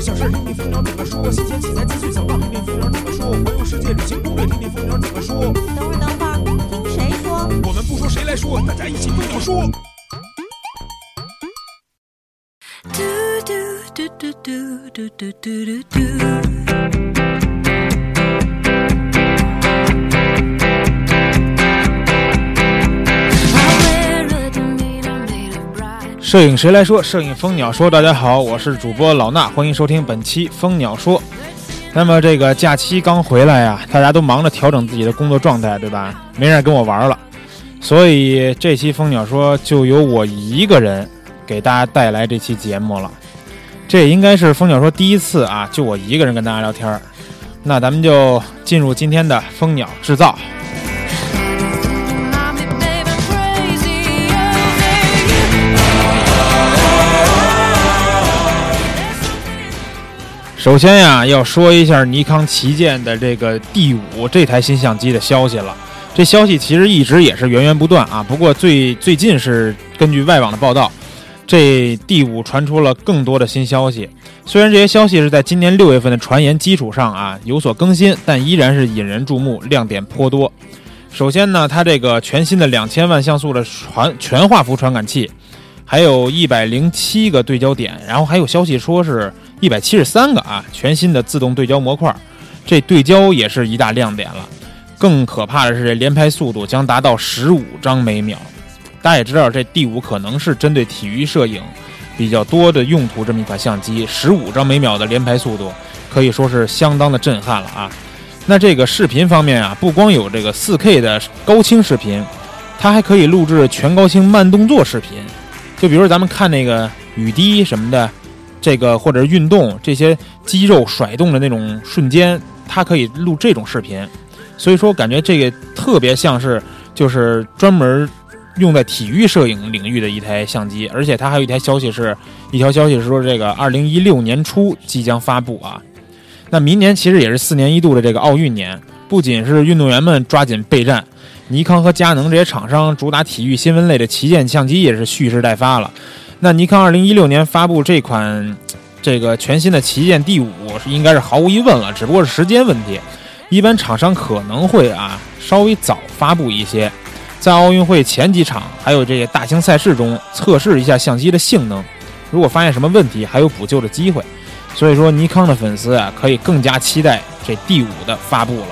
事小事听听蜂鸟怎么说，新鲜器材资讯小道听听蜂鸟怎么说，环游世界旅行攻略听听蜂鸟怎么说。等会儿，等会儿，听谁说？我们不说谁来说，大家一起蜂鸟说。嘟嘟嘟嘟嘟嘟嘟嘟嘟摄影谁来说？摄影蜂鸟说。大家好，我是主播老衲，欢迎收听本期蜂鸟说。那么这个假期刚回来呀，大家都忙着调整自己的工作状态，对吧？没人跟我玩了，所以这期蜂鸟说就由我一个人给大家带来这期节目了。这也应该是蜂鸟说第一次啊，就我一个人跟大家聊天儿。那咱们就进入今天的蜂鸟制造。首先呀，要说一下尼康旗舰的这个 D 五这台新相机的消息了。这消息其实一直也是源源不断啊，不过最最近是根据外网的报道，这 D 五传出了更多的新消息。虽然这些消息是在今年六月份的传言基础上啊有所更新，但依然是引人注目，亮点颇多。首先呢，它这个全新的两千万像素的传全画幅传感器，还有一百零七个对焦点，然后还有消息说是一百七十三个啊全新的自动对焦模块，这对焦也是一大亮点了。更可怕的是，这连拍速度将达到十五张每秒。大家也知道，这 D 五可能是针对体育摄影比较多的用途这么一款相机，十五张每秒的连拍速度可以说是相当的震撼了啊。那这个视频方面啊，不光有这个 4K 的高清视频，它还可以录制全高清慢动作视频。就比如咱们看那个雨滴什么的，这个或者运动这些肌肉甩动的那种瞬间，它可以录这种视频。所以说，感觉这个特别像是就是专门用在体育摄影领域的一台相机，而且它还有一台消息是，一条消息是说这个二零一六年初即将发布啊。那明年其实也是四年一度的这个奥运年，不仅是运动员们抓紧备战，尼康和佳能这些厂商主打体育新闻类的旗舰相机也是蓄势待发了。那尼康二零一六年发布这款这个全新的旗舰 D 五，应该是毫无疑问了，只不过是时间问题。一般厂商可能会啊稍微早发布一些，在奥运会前几场还有这些大型赛事中测试一下相机的性能，如果发现什么问题，还有补救的机会。所以说，尼康的粉丝啊可以更加期待这 D 五的发布了。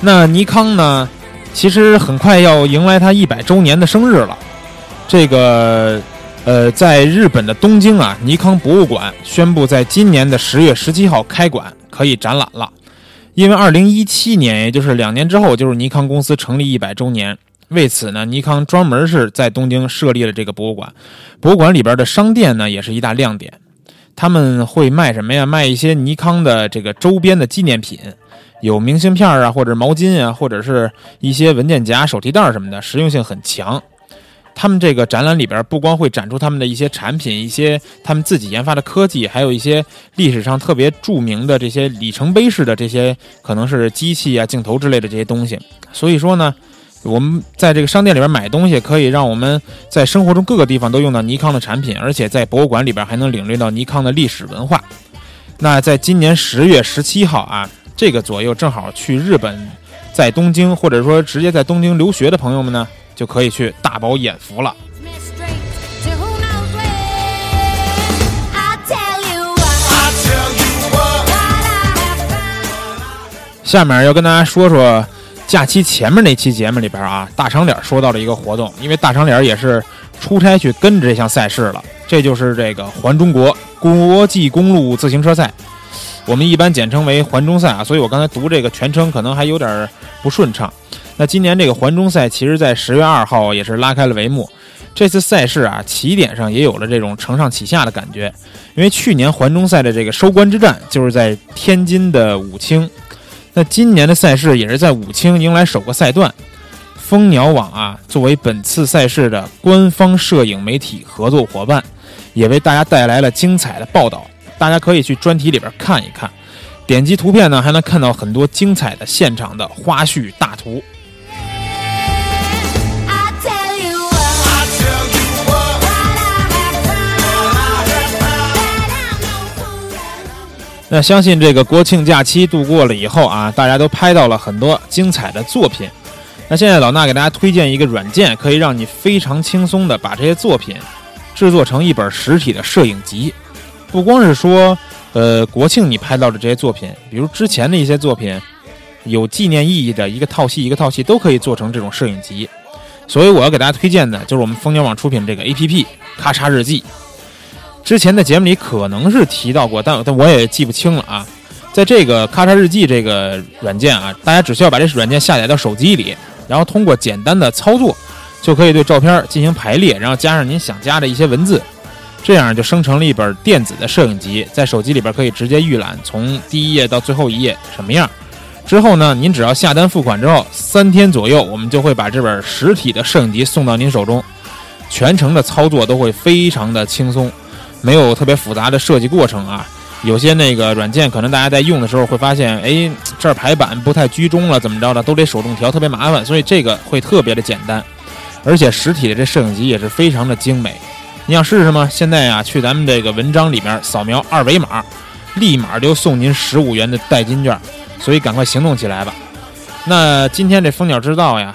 那尼康呢，其实很快要迎来它一百周年的生日了。这个呃，在日本的东京啊，尼康博物馆宣布在今年的十月十七号开馆，可以展览了。因为二零一七年，也就是两年之后，就是尼康公司成立一百周年。为此呢，尼康专门是在东京设立了这个博物馆。博物馆里边的商店呢，也是一大亮点。他们会卖什么呀？卖一些尼康的这个周边的纪念品，有明信片啊，或者毛巾啊，或者是一些文件夹、手提袋什么的，实用性很强。他们这个展览里边不光会展出他们的一些产品，一些他们自己研发的科技，还有一些历史上特别著名的这些里程碑式的这些可能是机器啊、镜头之类的这些东西。所以说呢，我们在这个商店里边买东西，可以让我们在生活中各个地方都用到尼康的产品，而且在博物馆里边还能领略到尼康的历史文化。那在今年十月十七号啊，这个左右正好去日本，在东京或者说直接在东京留学的朋友们呢。就可以去大饱眼福了。下面要跟大家说说假期前面那期节目里边啊，大长脸说到了一个活动，因为大长脸也是出差去跟着这项赛事了，这就是这个环中国国际公路自行车赛，我们一般简称为环中赛啊，所以我刚才读这个全称可能还有点不顺畅。那今年这个环中赛，其实在十月二号也是拉开了帷幕。这次赛事啊，起点上也有了这种承上启下的感觉。因为去年环中赛的这个收官之战就是在天津的武清，那今年的赛事也是在武清迎来首个赛段。蜂鸟网啊，作为本次赛事的官方摄影媒体合作伙伴，也为大家带来了精彩的报道。大家可以去专题里边看一看，点击图片呢，还能看到很多精彩的现场的花絮大图。那相信这个国庆假期度过了以后啊，大家都拍到了很多精彩的作品。那现在老衲给大家推荐一个软件，可以让你非常轻松的把这些作品制作成一本实体的摄影集。不光是说，呃，国庆你拍到的这些作品，比如之前的一些作品，有纪念意义的一个套系一个套系都可以做成这种摄影集。所以我要给大家推荐的就是我们蜂鸟网出品这个 APP《咔嚓日记》。之前的节目里可能是提到过，但但我也记不清了啊。在这个咔嚓日记这个软件啊，大家只需要把这软件下载到手机里，然后通过简单的操作，就可以对照片进行排列，然后加上您想加的一些文字，这样就生成了一本电子的摄影集，在手机里边可以直接预览，从第一页到最后一页什么样。之后呢，您只要下单付款之后，三天左右，我们就会把这本实体的摄影集送到您手中，全程的操作都会非常的轻松。没有特别复杂的设计过程啊，有些那个软件可能大家在用的时候会发现，哎，这儿排版不太居中了，怎么着的，都得手动调，特别麻烦。所以这个会特别的简单，而且实体的这摄影集也是非常的精美。你想试试吗？现在啊，去咱们这个文章里面扫描二维码，立马就送您十五元的代金券，所以赶快行动起来吧。那今天这蜂鸟知道呀，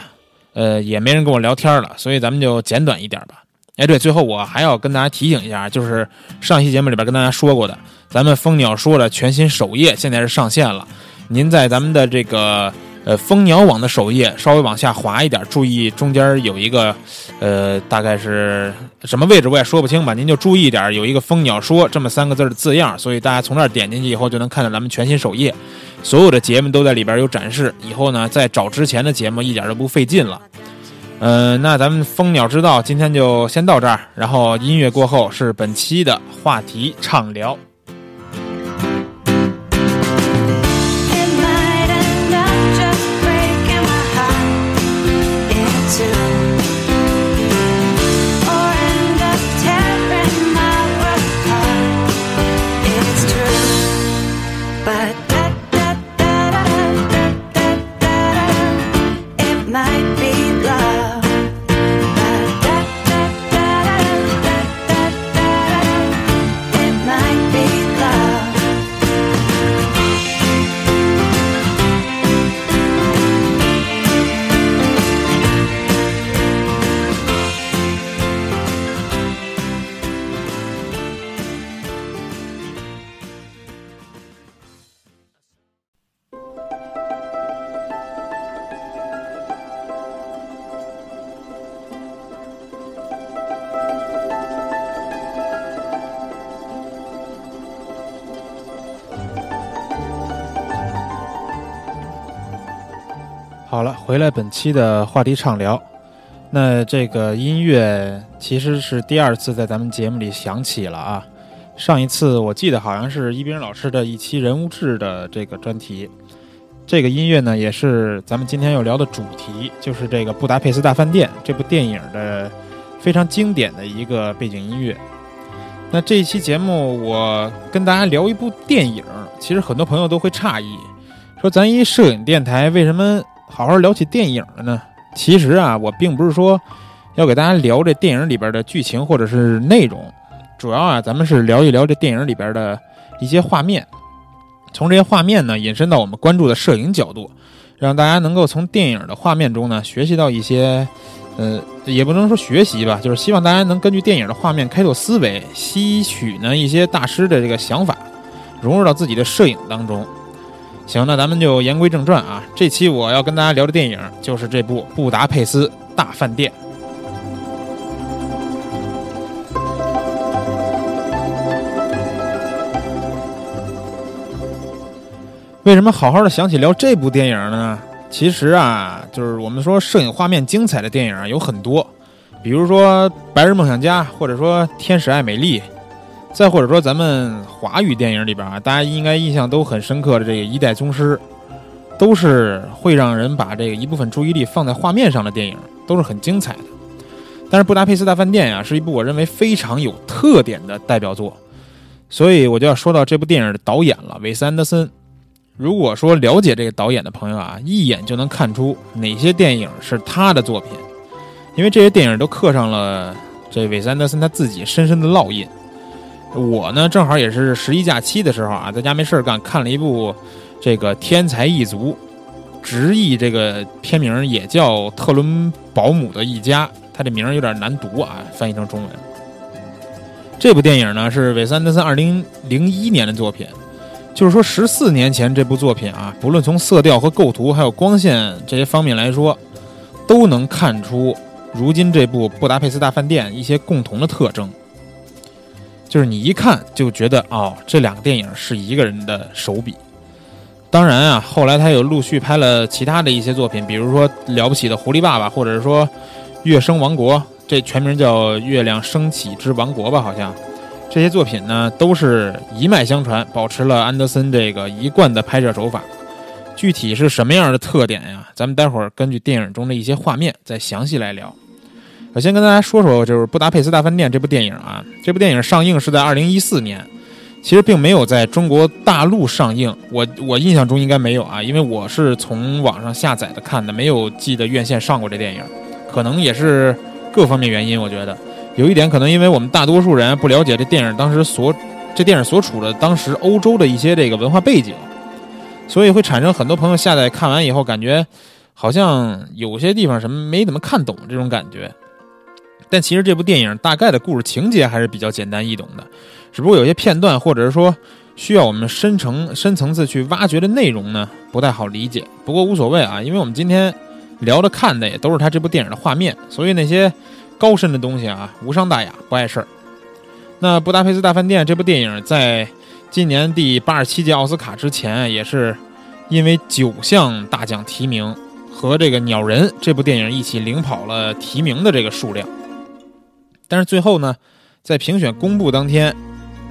呃，也没人跟我聊天了，所以咱们就简短一点吧。哎，对，最后我还要跟大家提醒一下，就是上期节目里边跟大家说过的，咱们蜂鸟说的全新首页现在是上线了。您在咱们的这个呃蜂鸟网的首页稍微往下滑一点，注意中间有一个呃大概是什么位置我也说不清吧，您就注意点，有一个蜂鸟说这么三个字的字样，所以大家从那儿点进去以后就能看到咱们全新首页，所有的节目都在里边有展示。以后呢，在找之前的节目一点都不费劲了。嗯，那咱们蜂鸟之道今天就先到这儿，然后音乐过后是本期的话题畅聊。回来本期的话题畅聊。那这个音乐其实是第二次在咱们节目里响起了啊。上一次我记得好像是一冰老师的一期人物志的这个专题。这个音乐呢，也是咱们今天要聊的主题，就是这个《布达佩斯大饭店》这部电影的非常经典的一个背景音乐。那这一期节目，我跟大家聊一部电影，其实很多朋友都会诧异，说咱一摄影电台为什么好好聊起电影了呢？其实啊，我并不是说要给大家聊这电影里边的剧情或者是内容，主要啊，咱们是聊一聊这电影里边的一些画面，从这些画面呢引申到我们关注的摄影角度，让大家能够从电影的画面中呢学习到一些，呃，也不能说学习吧，就是希望大家能根据电影的画面开拓思维，吸取呢一些大师的这个想法，融入到自己的摄影当中。行，那咱们就言归正传啊。这期我要跟大家聊的电影就是这部《布达佩斯大饭店》。为什么好好的想起聊这部电影呢？其实啊，就是我们说摄影画面精彩的电影啊有很多，比如说《白日梦想家》，或者说《天使爱美丽》，再或者说咱们华语电影里边啊，大家应该印象都很深刻的这个《一代宗师》，都是会让人把这个一部分注意力放在画面上的电影，都是很精彩的。但是《布达佩斯大饭店》呀，是一部我认为非常有特点的代表作，所以我就要说到这部电影的导演了，韦斯安德森。如果说了解这个导演的朋友啊，一眼就能看出哪些电影是他的作品，因为这些电影都刻上了这韦斯安德森他自己深深的烙印。我呢正好也是十一假期的时候啊，在家没事干，看了一部这个《天才一族》，直译这个片名也叫特伦保姆的一家，它这名儿有点难读啊，翻译成中文。这部电影呢是韦斯安德森二零零一年的作品，就是说十四年前这部作品啊，不论从色调和构图，还有光线这些方面来说，都能看出如今这部《布达佩斯大饭店》一些共同的特征。就是你一看就觉得哦，这两个电影是一个人的手笔。当然啊，后来他有陆续拍了其他的一些作品，比如说《了不起的狐狸爸爸》，或者是说《月升王国》，这全名叫《月亮升起之王国》吧，好像。这些作品呢，都是一脉相传，保持了安德森这个一贯的拍摄手法。具体是什么样的特点呀？咱们待会儿根据电影中的一些画面再详细来聊。我先跟大家说说，就是《布达佩斯大饭店》这部电影啊。这部电影上映是在二零一四年，其实并没有在中国大陆上映。我我印象中应该没有啊，因为我是从网上下载的看的，没有记得院线上过这电影。可能也是各方面原因，我觉得有一点可能，因为我们大多数人不了解这电影当时所这电影所处的当时欧洲的一些这个文化背景，所以会产生很多朋友下载看完以后，感觉好像有些地方什么没怎么看懂这种感觉。但其实这部电影大概的故事情节还是比较简单易懂的，只不过有些片段或者是说需要我们深层深层次去挖掘的内容呢，不太好理解。不过无所谓啊，因为我们今天聊的看的也都是他这部电影的画面，所以那些高深的东西啊，无伤大雅，不碍事儿。那《布达佩斯大饭店》这部电影在今年第八十七届奥斯卡之前，也是因为九项大奖提名和这个《鸟人》这部电影一起领跑了提名的这个数量。但是最后呢，在评选公布当天，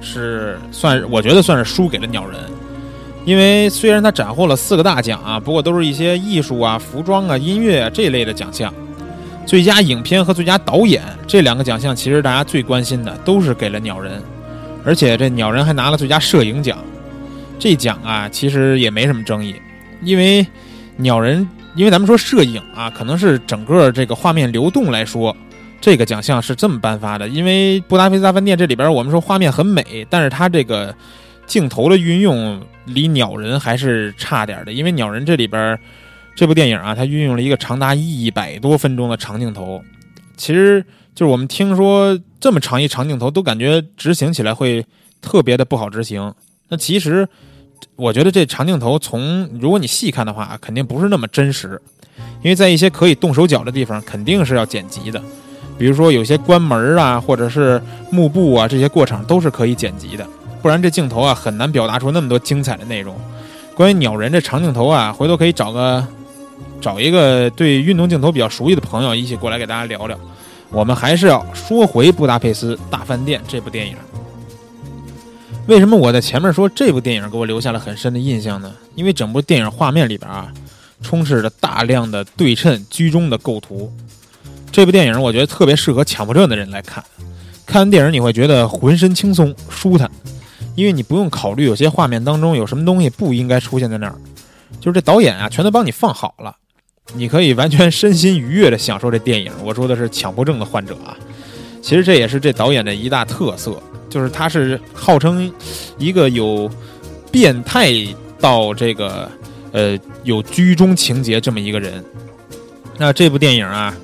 是算我觉得算是输给了鸟人，因为虽然他斩获了四个大奖啊，不过都是一些艺术啊、服装啊、音乐啊这类的奖项。最佳影片和最佳导演这两个奖项，其实大家最关心的都是给了鸟人，而且这鸟人还拿了最佳摄影奖。这奖啊，其实也没什么争议，因为鸟人，因为咱们说摄影啊，可能是整个这个画面流动来说。这个奖项是这么颁发的，因为《布达佩斯大饭店》这里边，我们说画面很美，但是它这个镜头的运用离《鸟人》还是差点的。因为《鸟人》这里边这部电影啊，它运用了一个长达一百多分钟的长镜头，其实就是我们听说这么长一长镜头，都感觉执行起来会特别的不好执行。那其实我觉得这长镜头从如果你细看的话，肯定不是那么真实，因为在一些可以动手脚的地方，肯定是要剪辑的。比如说有些关门啊，或者是幕布啊，这些过程都是可以剪辑的，不然这镜头啊很难表达出那么多精彩的内容。关于鸟人这长镜头啊，回头可以找个找一个对运动镜头比较熟悉的朋友一起过来给大家聊聊。我们还是要说回《布达佩斯大饭店》这部电影。为什么我在前面说这部电影给我留下了很深的印象呢？因为整部电影画面里边啊，充斥着大量的对称居中的构图。这部电影我觉得特别适合强迫症的人来看，看完电影你会觉得浑身轻松舒坦，因为你不用考虑有些画面当中有什么东西不应该出现在那儿，就是这导演啊全都帮你放好了，你可以完全身心愉悦的享受这电影。我说的是强迫症的患者啊，其实这也是这导演的一大特色，就是他是号称一个有变态到这个呃有居中情节这么一个人。那这部电影啊。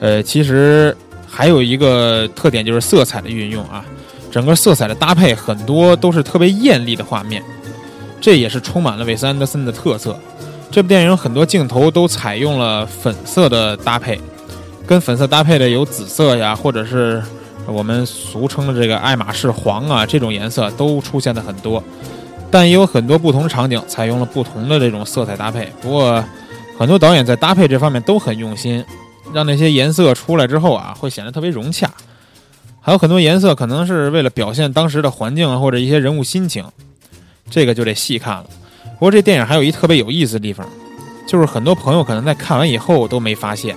呃，其实还有一个特点就是色彩的运用啊，整个色彩的搭配很多都是特别艳丽的画面，这也是充满了韦斯安德森的特色。这部电影很多镜头都采用了粉色的搭配，跟粉色搭配的有紫色呀，或者是我们俗称的这个爱马仕黄啊，这种颜色都出现的很多。但也有很多不同场景采用了不同的这种色彩搭配，不过很多导演在搭配这方面都很用心。让那些颜色出来之后啊，会显得特别融洽。还有很多颜色可能是为了表现当时的环境啊，或者一些人物心情，这个就得细看了。不过这电影还有一特别有意思的地方，就是很多朋友可能在看完以后都没发现，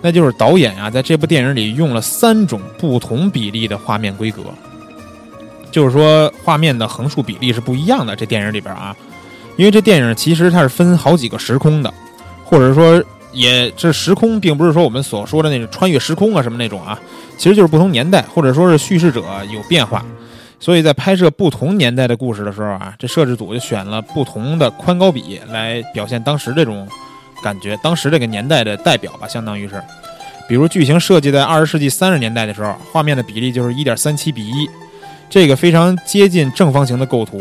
那就是导演啊在这部电影里用了三种不同比例的画面规格，就是说画面的横竖比例是不一样的。这电影里边啊，因为这电影其实它是分好几个时空的，或者说。也这时空并不是说我们所说的那种穿越时空啊什么那种啊，其实就是不同年代或者说是叙事者有变化。所以在拍摄不同年代的故事的时候啊，这摄制组就选了不同的宽高比来表现当时这种感觉，当时这个年代的代表吧，相当于是。比如剧情设计在二十世纪三十年代的时候，画面的比例就是一点三七比一，这个非常接近正方形的构图，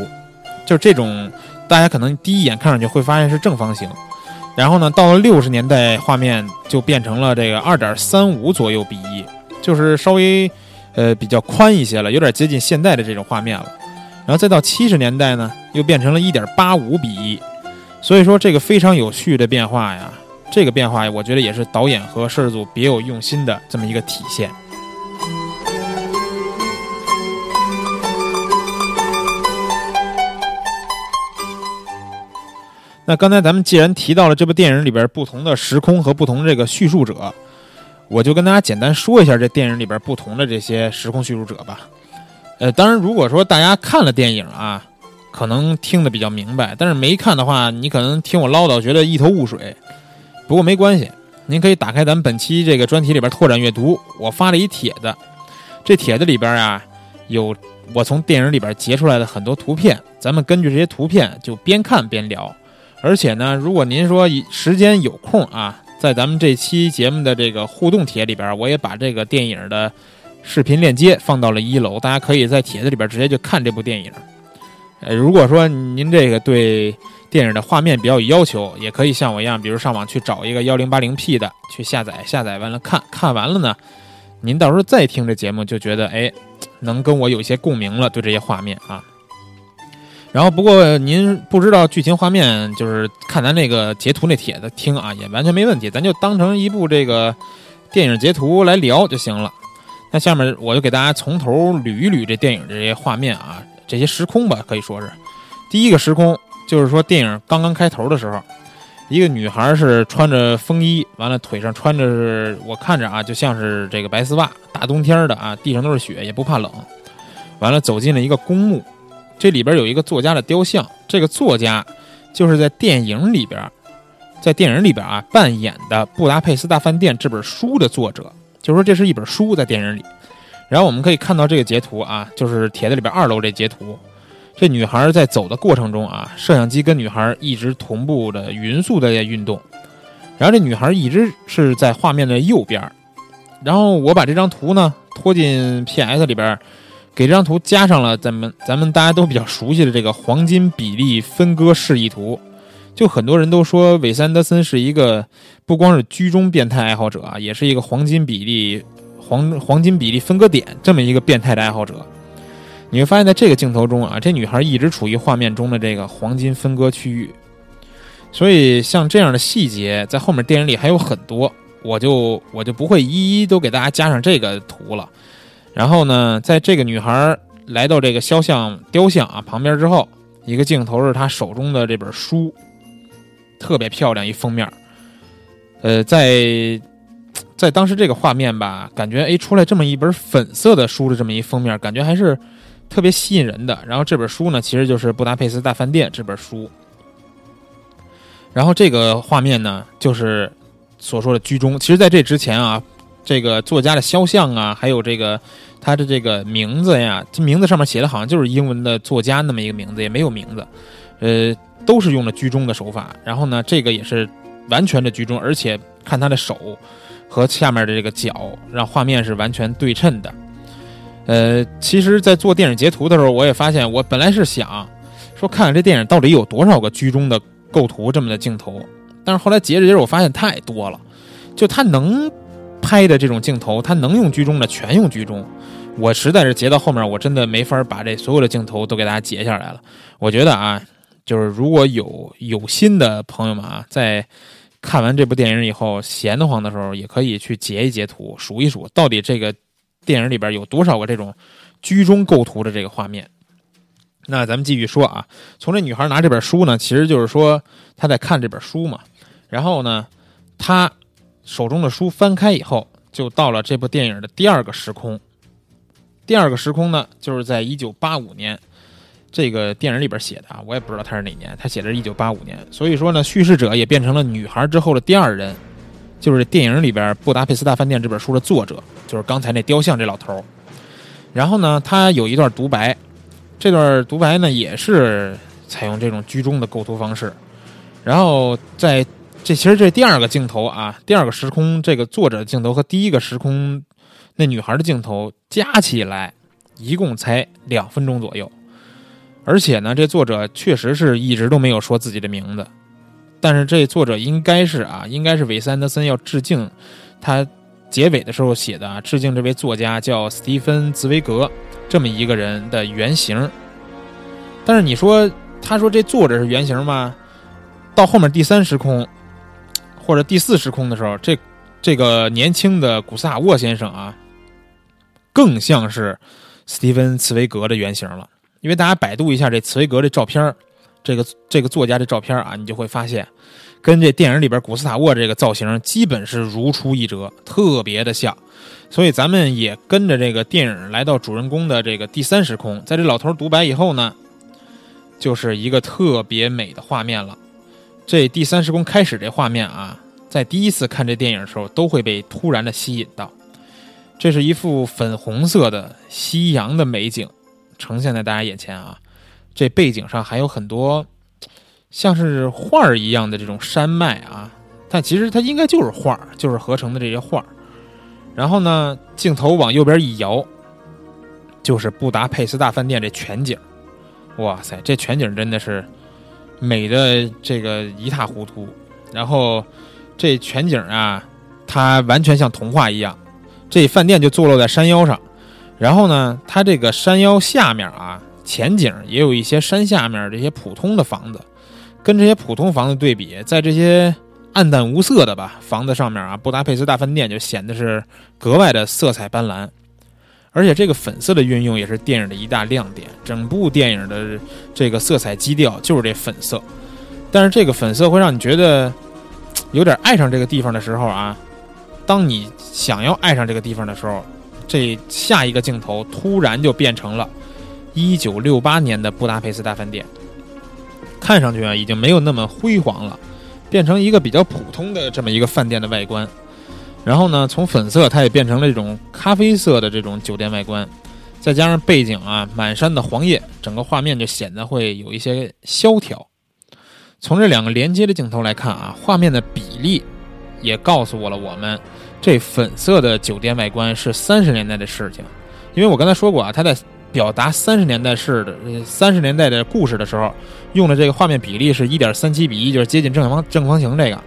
就是这种大家可能第一眼看上去会发现是正方形。然后呢，到了六十年代，画面就变成了这个二点三五左右比一，就是稍微呃比较宽一些了，有点接近现代的这种画面了。然后再到七十年代呢，又变成了一点八五比一，所以说这个非常有序的变化呀。这个变化，我觉得也是导演和摄制组别有用心的这么一个体现。那刚才咱们既然提到了这部电影里边不同的时空和不同这个叙述者，我就跟大家简单说一下这电影里边不同的这些时空叙述者吧。呃，当然，如果说大家看了电影啊，可能听得比较明白；但是没看的话，你可能听我唠叨，觉得一头雾水。不过没关系，您可以打开咱们本期这个专题里边拓展阅读，我发了一帖子，这帖子里边啊有我从电影里边截出来的很多图片，咱们根据这些图片就边看边聊。而且呢，如果您说时间有空啊，在咱们这期节目的这个互动帖里边，我也把这个电影的视频链接放到了一楼，大家可以在帖子里边直接就看这部电影。呃，如果说您这个对。电影的画面比较有要求，也可以像我一样，比如上网去找一个幺零八零 P 的去下载，下载完了看看完了呢，您到时候再听这节目就觉得哎，能跟我有些共鸣了，对这些画面啊。然后不过您不知道剧情画面，就是看咱那个截图那帖子听啊，也完全没问题，咱就当成一部这个电影截图来聊就行了。那下面我就给大家从头捋一捋这电影这些画面啊，这些时空吧，可以说是第一个时空。就是说，电影刚刚开头的时候，一个女孩是穿着风衣，完了腿上穿着是，我看着啊，就像是这个白丝袜。大冬天的啊，地上都是雪，也不怕冷。完了，走进了一个公墓，这里边有一个作家的雕像。这个作家就是在电影里边，在电影里边啊扮演的《布达佩斯大饭店》这本书的作者。就说这是一本书在电影里。然后我们可以看到这个截图啊，就是帖子里边二楼这截图。这女孩在走的过程中啊，摄像机跟女孩一直同步的匀速的在运动，然后这女孩一直是在画面的右边然后我把这张图呢拖进 PS 里边，给这张图加上了咱们咱们大家都比较熟悉的这个黄金比例分割示意图。就很多人都说韦斯安德森是一个不光是居中变态爱好者啊，也是一个黄金比例黄黄金比例分割点这么一个变态的爱好者。你会发现在这个镜头中啊，这女孩一直处于画面中的这个黄金分割区域，所以像这样的细节在后面电影里还有很多，我就我就不会一一都给大家加上这个图了。然后呢，在这个女孩来到这个肖像雕像啊旁边之后，一个镜头是她手中的这本书，特别漂亮一封面。呃，在在当时这个画面吧，感觉哎出来这么一本粉色的书的这么一封面，感觉还是。特别吸引人的，然后这本书呢，其实就是《布达佩斯大饭店》这本书。然后这个画面呢，就是所说的居中。其实，在这之前啊，这个作家的肖像啊，还有这个他的这个名字呀，这名字上面写的好像就是英文的作家那么一个名字，也没有名字，呃，都是用了居中的手法。然后呢，这个也是完全的居中，而且看他的手和下面的这个脚，让画面是完全对称的。呃，其实，在做电影截图的时候，我也发现，我本来是想说看看这电影到底有多少个居中的构图这么的镜头，但是后来截着截着，我发现太多了。就他能拍的这种镜头，他能用居中的全用居中。我实在是截到后面，我真的没法把这所有的镜头都给大家截下来了。我觉得啊，就是如果有有心的朋友们啊，在看完这部电影以后闲得慌的时候，也可以去截一截图，数一数到底这个。电影里边有多少个这种居中构图的这个画面？那咱们继续说啊，从这女孩拿这本书呢，其实就是说她在看这本书嘛。然后呢，她手中的书翻开以后，就到了这部电影的第二个时空。第二个时空呢，就是在一九八五年，这个电影里边写的啊，我也不知道他是哪年，他写的是一九八五年。所以说呢，叙事者也变成了女孩之后的第二人。就是电影里边《布达佩斯大饭店》这本书的作者，就是刚才那雕像这老头然后呢，他有一段独白，这段独白呢也是采用这种居中的构图方式，然后在这其实这第二个镜头啊，第二个时空这个作者的镜头和第一个时空那女孩的镜头加起来一共才两分钟左右，而且呢，这作者确实是一直都没有说自己的名字，但是这作者应该是啊，应该是韦斯安德森要致敬他结尾的时候写的啊，致敬这位作家叫斯蒂芬·茨威格这么一个人的原型。但是你说他说这作者是原型吗？到后面第三时空或者第四时空的时候，这这个年轻的古斯塔沃先生啊，更像是斯蒂芬·茨威格的原型了。因为大家百度一下这茨威格这照片这个这个作家这照片啊，你就会发现，跟这电影里边古斯塔沃这个造型基本是如出一辙，特别的像。所以咱们也跟着这个电影来到主人公的这个第三时空，在这老头独白以后呢，就是一个特别美的画面了。这第三时空开始这画面啊，在第一次看这电影的时候，都会被突然的吸引到。这是一幅粉红色的夕阳的美景，呈现在大家眼前啊。这背景上还有很多像是画儿一样的这种山脉啊，但其实它应该就是画儿，就是合成的这些画儿。然后呢，镜头往右边一摇，就是布达佩斯大饭店这全景。哇塞，这全景真的是美的这个一塌糊涂。然后这全景啊，它完全像童话一样。这饭店就坐落在山腰上，然后呢，它这个山腰下面啊，前景也有一些山下面这些普通的房子，跟这些普通房子对比，在这些暗淡无色的吧房子上面啊，布达佩斯大饭店就显得是格外的色彩斑斓，而且这个粉色的运用也是电影的一大亮点。整部电影的这个色彩基调就是这粉色，但是这个粉色会让你觉得有点爱上这个地方的时候啊，当你想要爱上这个地方的时候，这下一个镜头突然就变成了1968年的布达佩斯大饭店，看上去啊已经没有那么辉煌了。变成一个比较普通的这么一个饭店的外观，然后呢，从粉色它也变成了这种咖啡色的这种酒店外观，再加上背景啊满山的黄叶，整个画面就显得会有一些萧条。从这两个连接的镜头来看啊，画面的比例也告诉我了我们这粉色的酒店外观是三十年代的事情，因为我刚才说过啊，它在表达三十年代式的三十年代的故事的时候。用的这个画面比例是一点三七比一，就是接近正方正方形这个，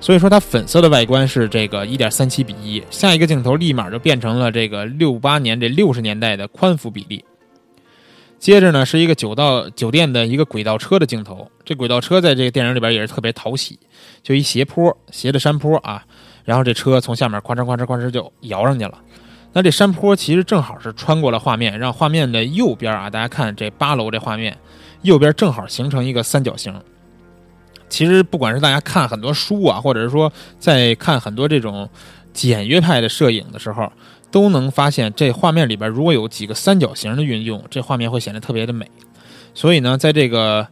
所以说它粉色的外观是这个一点三七比一。下一个镜头立马就变成了这个六八年这六十年代的宽幅比例。接着呢是一个酒道酒店的一个轨道车的镜头，这轨道车在这个电影里边也是特别讨喜，就一斜坡斜的山坡啊，然后这车从下面哐哧哐哧哐哧就摇上去了。那这山坡其实正好是穿过了画面，让画面的右边啊，大家看这八楼这画面。右边正好形成一个三角形。其实不管是大家看很多书啊，或者是说在看很多这种简约派的摄影的时候，都能发现这画面里边如果有几个三角形的运用，这画面会显得特别的美。所以呢，在这个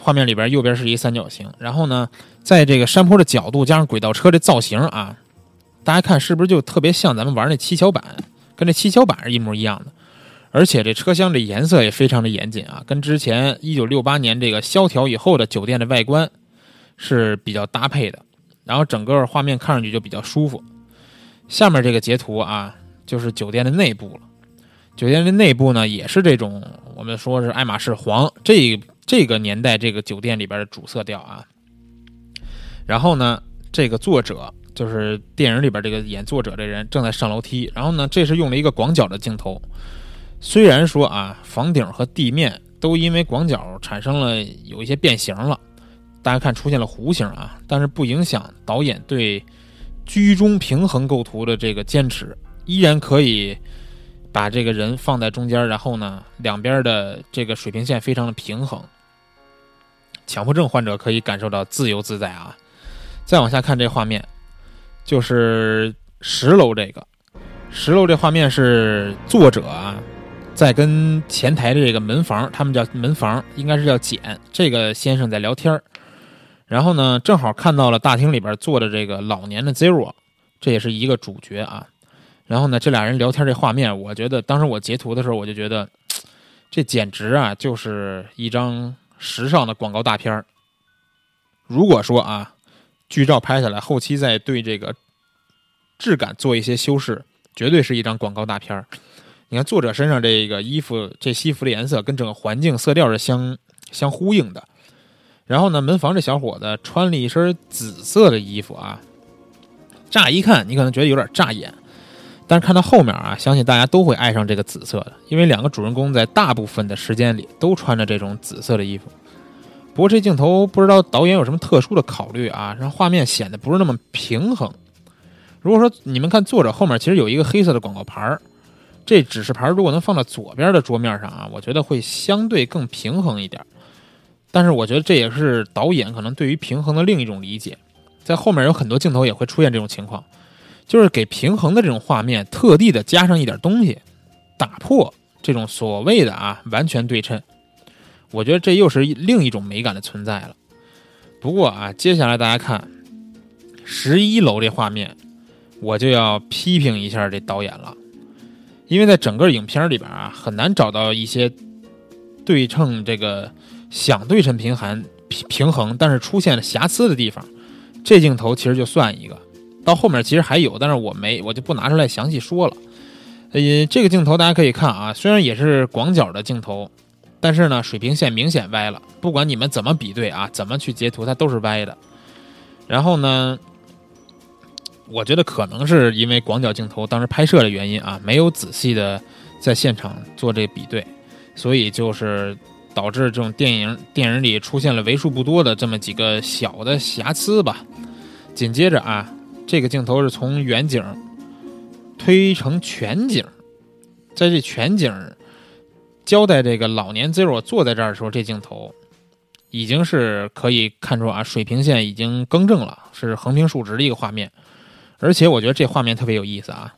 画面里边，右边是一三角形，然后呢，在这个山坡的角度加上轨道车的造型啊，大家看是不是就特别像咱们玩那七巧板，跟这七巧板是一模一样的。而且这车厢这颜色也非常的严谨啊，跟之前一九六八年这个萧条以后的酒店的外观是比较搭配的。然后整个画面看上去就比较舒服。下面这个截图啊，就是酒店的内部了。酒店的内部呢，也是这种我们说是爱马仕黄这这个年代这个酒店里边的主色调啊。然后呢，这个作者就是电影里边这个演作者这人正在上楼梯。然后呢，这是用了一个广角的镜头。虽然说啊，房顶和地面都因为广角产生了有一些变形了，大家看出现了弧形啊，但是不影响导演对居中平衡构图的这个坚持，依然可以把这个人放在中间，然后呢，两边的这个水平线非常的平衡。强迫症患者可以感受到自由自在啊。再往下看这画面，就是十楼这个十楼这画面是作者啊。在跟前台的这个门房，他们叫门房，应该是叫简这个先生在聊天然后呢，正好看到了大厅里边坐的这个老年的 Zero，这也是一个主角啊。然后呢，这俩人聊天这画面，我觉得当时我截图的时候，我就觉得 这简直啊就是一张时尚的广告大片儿。如果说啊，剧照拍下来，后期再对这个质感做一些修饰，绝对是一张广告大片儿。你看作者身上这个衣服，这西服的颜色跟整个环境色调是相相呼应的。然后呢，门房这小伙子穿了一身紫色的衣服啊，乍一看你可能觉得有点扎眼，但是看到后面啊，相信大家都会爱上这个紫色的，因为两个主人公在大部分的时间里都穿着这种紫色的衣服。不过这镜头不知道导演有什么特殊的考虑啊，让画面显得不是那么平衡。如果说你们看作者后面其实有一个黑色的广告牌儿，这指示牌如果能放到左边的桌面上啊，我觉得会相对更平衡一点。但是我觉得这也是导演可能对于平衡的另一种理解，在后面有很多镜头也会出现这种情况，就是给平衡的这种画面特地的加上一点东西，打破这种所谓的啊完全对称。我觉得这又是另一种美感的存在了。不过啊，接下来大家看十一楼这画面，我就要批评一下这导演了，因为在整个影片里边啊，很难找到一些对称这个想对称平衡平衡，但是出现了瑕疵的地方。这镜头其实就算一个，到后面其实还有，但是我没我就不拿出来详细说了。呃，这个镜头大家可以看啊，虽然也是广角的镜头。但是呢，水平线明显歪了。不管你们怎么比对啊，怎么去截图，它都是歪的。然后呢，我觉得可能是因为广角镜头当时拍摄的原因啊，没有仔细的在现场做这比对，所以就是导致这种电影电影里出现了为数不多的这么几个小的瑕疵吧。紧接着啊，这个镜头是从远景推成全景，在这全景。交代这个老年 Zero 坐在这儿的时候，这镜头已经是可以看出啊，水平线已经更正了，是横平竖直的一个画面。而且我觉得这画面特别有意思啊。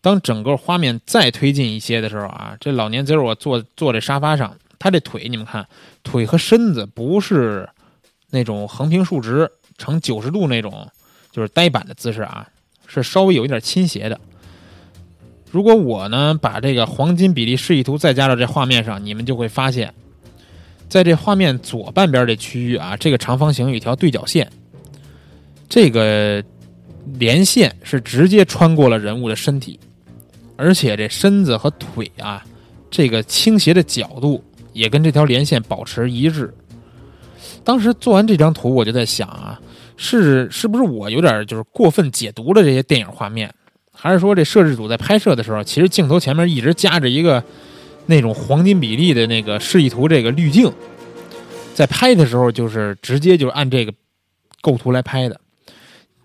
当整个画面再推进一些的时候啊，这老年 Zero 坐坐在沙发上，他这腿你们看，腿和身子不是那种横平竖直成九十度那种，就是呆板的姿势啊，是稍微有一点倾斜的。如果我呢把这个黄金比例示意图再加到这画面上，你们就会发现，在这画面左半边这区域啊，这个长方形有一条对角线，这个连线是直接穿过了人物的身体，而且这身子和腿啊，这个倾斜的角度也跟这条连线保持一致。当时做完这张图，我就在想啊，是是不是我有点就是过分解读了这些电影画面？还是说，这摄制组在拍摄的时候，其实镜头前面一直夹着一个那种黄金比例的那个示意图这个滤镜，在拍的时候就是直接就按这个构图来拍的。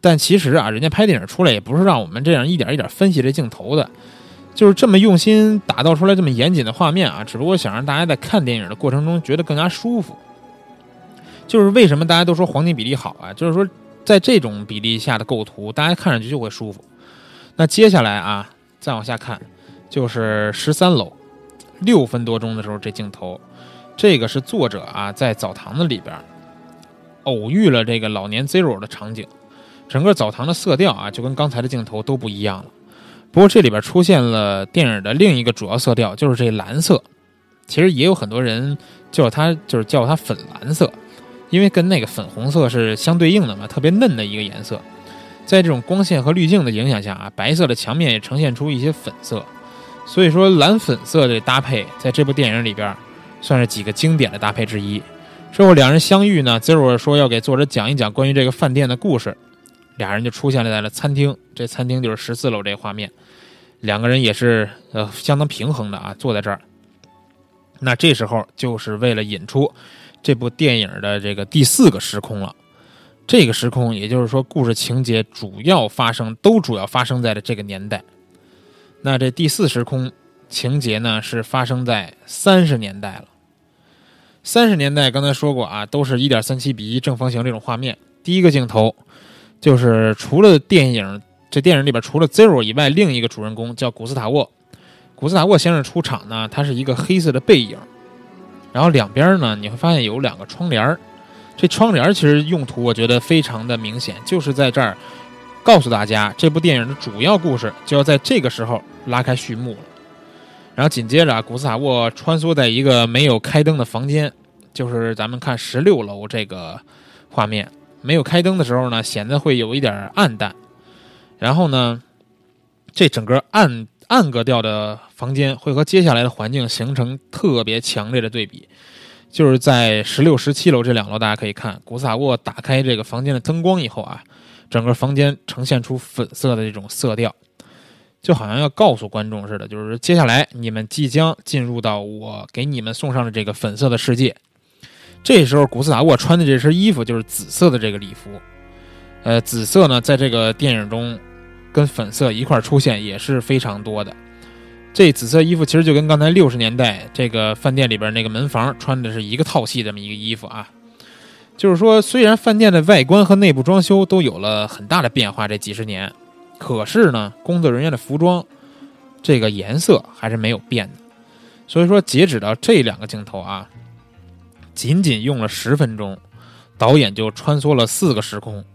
但其实啊，人家拍电影出来也不是让我们这样一点一点分析这镜头的，就是这么用心打造出来这么严谨的画面啊，只不过想让大家在看电影的过程中觉得更加舒服。就是为什么大家都说黄金比例好啊？就是说在这种比例下的构图，大家看上去就会舒服。那接下来啊，再往下看，就是十三楼六分多钟的时候，这镜头，这个是作者啊在澡堂子里边偶遇了这个老年 Zero 的场景，整个澡堂的色调啊就跟刚才的镜头都不一样了。不过这里边出现了电影的另一个主要色调，就是这蓝色。其实也有很多人叫它就是叫它粉蓝色，因为跟那个粉红色是相对应的嘛，特别嫩的一个颜色。在这种光线和滤镜的影响下啊，白色的墙面也呈现出一些粉色，所以说蓝粉色的搭配在这部电影里边算是几个经典的搭配之一。之后两人相遇呢，Zero 说要给作者讲一讲关于这个饭店的故事，俩人就出现了在了餐厅，这餐厅就是十四楼这画面，两个人也是呃相当平衡的啊，坐在这儿。那这时候就是为了引出这部电影的这个第四个时空了。这个时空，也就是说，故事情节主要发生都主要发生在了这个年代。那这第四时空情节呢，是发生在三十年代了。三十年代刚才说过啊，都是一点三七比一正方形这种画面。第一个镜头就是除了电影这电影里边除了 Zero 以外，另一个主人公叫古斯塔沃。古斯塔沃先生出场呢，他是一个黑色的背影，然后两边呢，你会发现有两个窗帘儿。这窗帘其实用途我觉得非常的明显，就是在这儿告诉大家，这部电影的主要故事就要在这个时候拉开序幕了。然后紧接着啊，古斯塔沃穿梭在一个没有开灯的房间，就是咱们看十六楼这个画面，没有开灯的时候呢，显得会有一点暗淡。然后呢，这整个暗暗格调的房间会和接下来的环境形成特别强烈的对比。就是在十六、十七楼这两楼，大家可以看古斯塔沃打开这个房间的灯光以后啊，整个房间呈现出粉色的这种色调，就好像要告诉观众似的，就是接下来你们即将进入到我给你们送上的这个粉色的世界。这时候，古斯塔沃穿的这身衣服就是紫色的这个礼服，呃，紫色呢，在这个电影中跟粉色一块出现也是非常多的。这紫色衣服其实就跟刚才六十年代这个饭店里边那个门房穿的是一个套系这么一个衣服啊。就是说，虽然饭店的外观和内部装修都有了很大的变化，这几十年，可是呢，工作人员的服装这个颜色还是没有变的。所以说，截止到这两个镜头啊，仅仅用了十分钟，导演就穿梭了四个时空，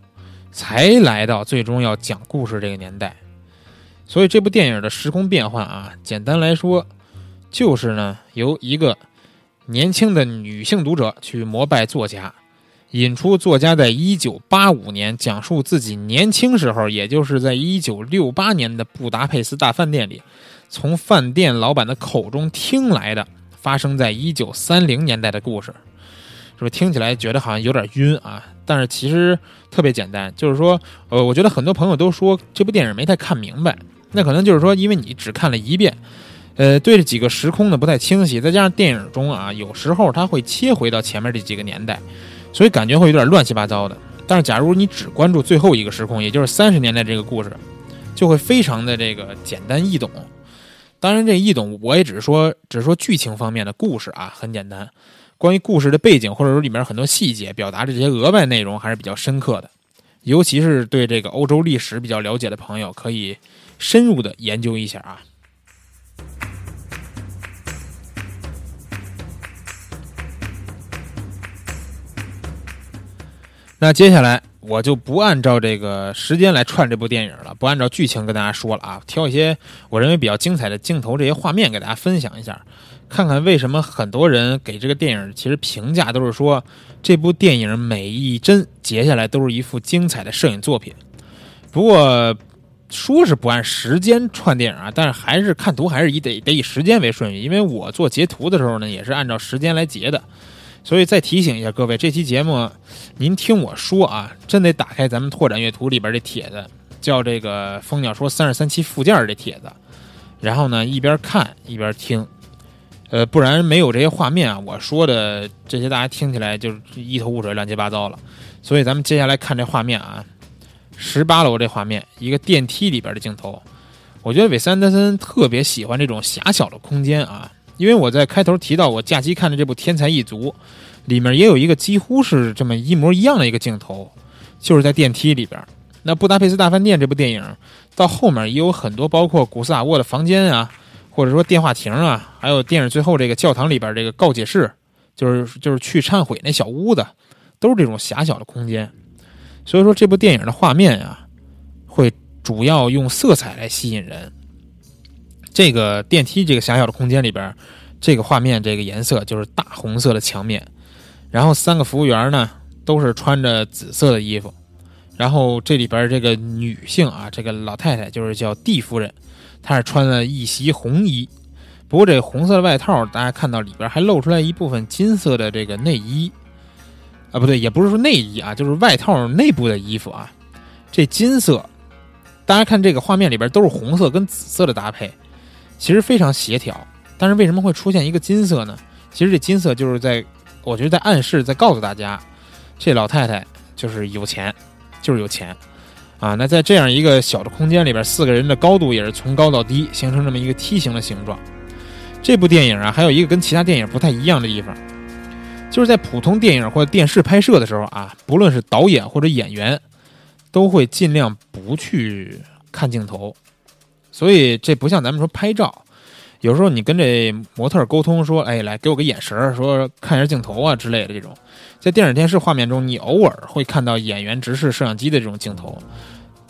才来到最终要讲故事这个年代。所以这部电影的时空变换啊，简单来说，就是呢由一个年轻的女性读者去膜拜作家，引出作家在一九八五年讲述自己年轻时候，也就是在一九六八年的布达佩斯大饭店里，从饭店老板的口中听来的，发生在一九三零年代的故事。是不是听起来觉得好像有点晕啊？但是其实特别简单，就是说，呃，我觉得很多朋友都说这部电影没太看明白。那可能就是说，因为你只看了一遍，呃，对这几个时空呢不太清晰，再加上电影中啊，有时候它会切回到前面这几个年代，所以感觉会有点乱七八糟的。但是假如你只关注最后一个时空，也就是三十年代这个故事，就会非常的这个简单易懂。当然，这易懂我也只是说，只是说剧情方面的故事啊，很简单。关于故事的背景或者说里面很多细节表达的这些额外内容还是比较深刻的，尤其是对这个欧洲历史比较了解的朋友可以。深入的研究一下啊。那接下来我就不按照这个时间来串这部电影了，不按照剧情跟大家说了啊，挑一些我认为比较精彩的镜头，这些画面给大家分享一下，看看为什么很多人给这个电影其实评价都是说这部电影每一帧截下来都是一幅精彩的摄影作品。不过。说是不按时间串电影啊，但是还是看图还是以得得以时间为顺序，因为我做截图的时候呢，也是按照时间来截的，所以再提醒一下各位，这期节目您听我说啊，真得打开咱们拓展阅图里边这帖子，叫这个蜂鸟说三十三期附件这帖子，然后呢一边看一边听，呃，不然没有这些画面啊，我说的这些大家听起来就是一头雾水、乱七八糟了，所以咱们接下来看这画面啊。十八楼这画面，一个电梯里边的镜头，我觉得韦斯安德森特别喜欢这种狭小的空间啊，因为我在开头提到我假期看的这部《天才一族》，里面也有一个几乎是这么一模一样的一个镜头，就是在电梯里边。那《布达佩斯大饭店》这部电影到后面也有很多，包括古斯塔沃的房间啊，或者说电话亭啊，还有电影最后这个教堂里边这个告解室，就是就是去忏悔那小屋子，都是这种狭小的空间。所以说，这部电影的画面啊，会主要用色彩来吸引人。这个电梯这个狭小的空间里边，这个画面这个颜色就是大红色的墙面。然后三个服务员呢，都是穿着紫色的衣服。然后这里边这个女性啊，这个老太太就是叫蒂夫人，她是穿了一袭红衣。不过这红色的外套，大家看到里边还露出来一部分金色的这个内衣。啊，不对，也不是说内衣啊，就是外套内部的衣服啊。这金色，大家看这个画面里边都是红色跟紫色的搭配，其实非常协调。但是为什么会出现一个金色呢？其实这金色就是在，我觉得在暗示，在告诉大家，这老太太就是有钱，就是有钱啊。那在这样一个小的空间里边，四个人的高度也是从高到低，形成这么一个梯形的形状。这部电影啊，还有一个跟其他电影不太一样的地方。就是在普通电影或者电视拍摄的时候啊，不论是导演或者演员，都会尽量不去看镜头，所以这不像咱们说拍照，有时候你跟这模特沟通说，哎，来给我个眼神，说看一下镜头啊之类的这种，在电影电视画面中，你偶尔会看到演员直视摄像机的这种镜头，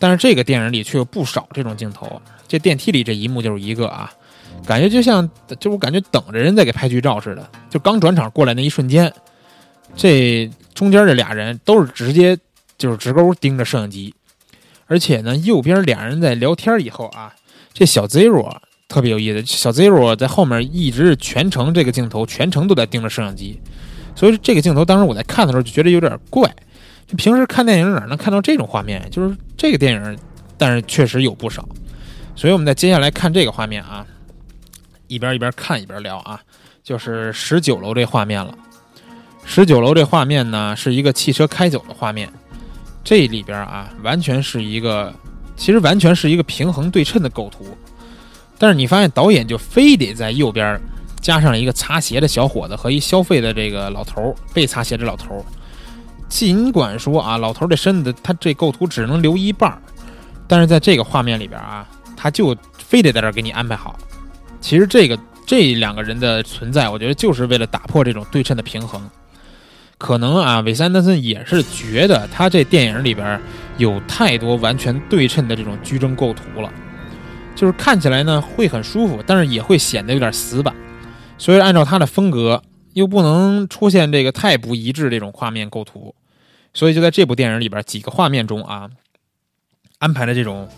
但是这个电影里却有不少这种镜头，这电梯里这一幕就是一个啊，感觉就像就我感觉等着人在给拍剧照似的，就刚转场过来那一瞬间，这中间这俩人都是直接就是直勾盯着摄像机，而且呢，右边俩人在聊天以后啊，这小 Zero 特别有意思，小 Zero 在后面一直是全程这个镜头全程都在盯着摄像机，所以这个镜头当时我在看的时候就觉得有点怪，就平时看电影哪能看到这种画面？就是这个电影，但是确实有不少，所以我们在接下来看这个画面啊，一边一边看一边聊啊，就是十九楼这画面了。十九楼这画面呢，是一个汽车开走的画面。这里边啊，完全是一个，其实完全是一个平衡对称的构图。但是你发现导演就非得在右边加上了一个擦鞋的小伙子和一消费的这个老头儿，被擦鞋的老头儿。尽管说啊，老头儿的身子他这构图只能留一半儿，但是在这个画面里边啊，他就非得在这儿给你安排好。其实这个这两个人的存在，我觉得就是为了打破这种对称的平衡。可能啊，韦斯安德森也是觉得他这电影里边有太多完全对称的这种矩阵构图了，就是看起来呢会很舒服，但是也会显得有点死板。所以按照他的风格，又不能出现这个太不一致这种画面构图，所以就在这部电影里边几个画面中啊，安排了这种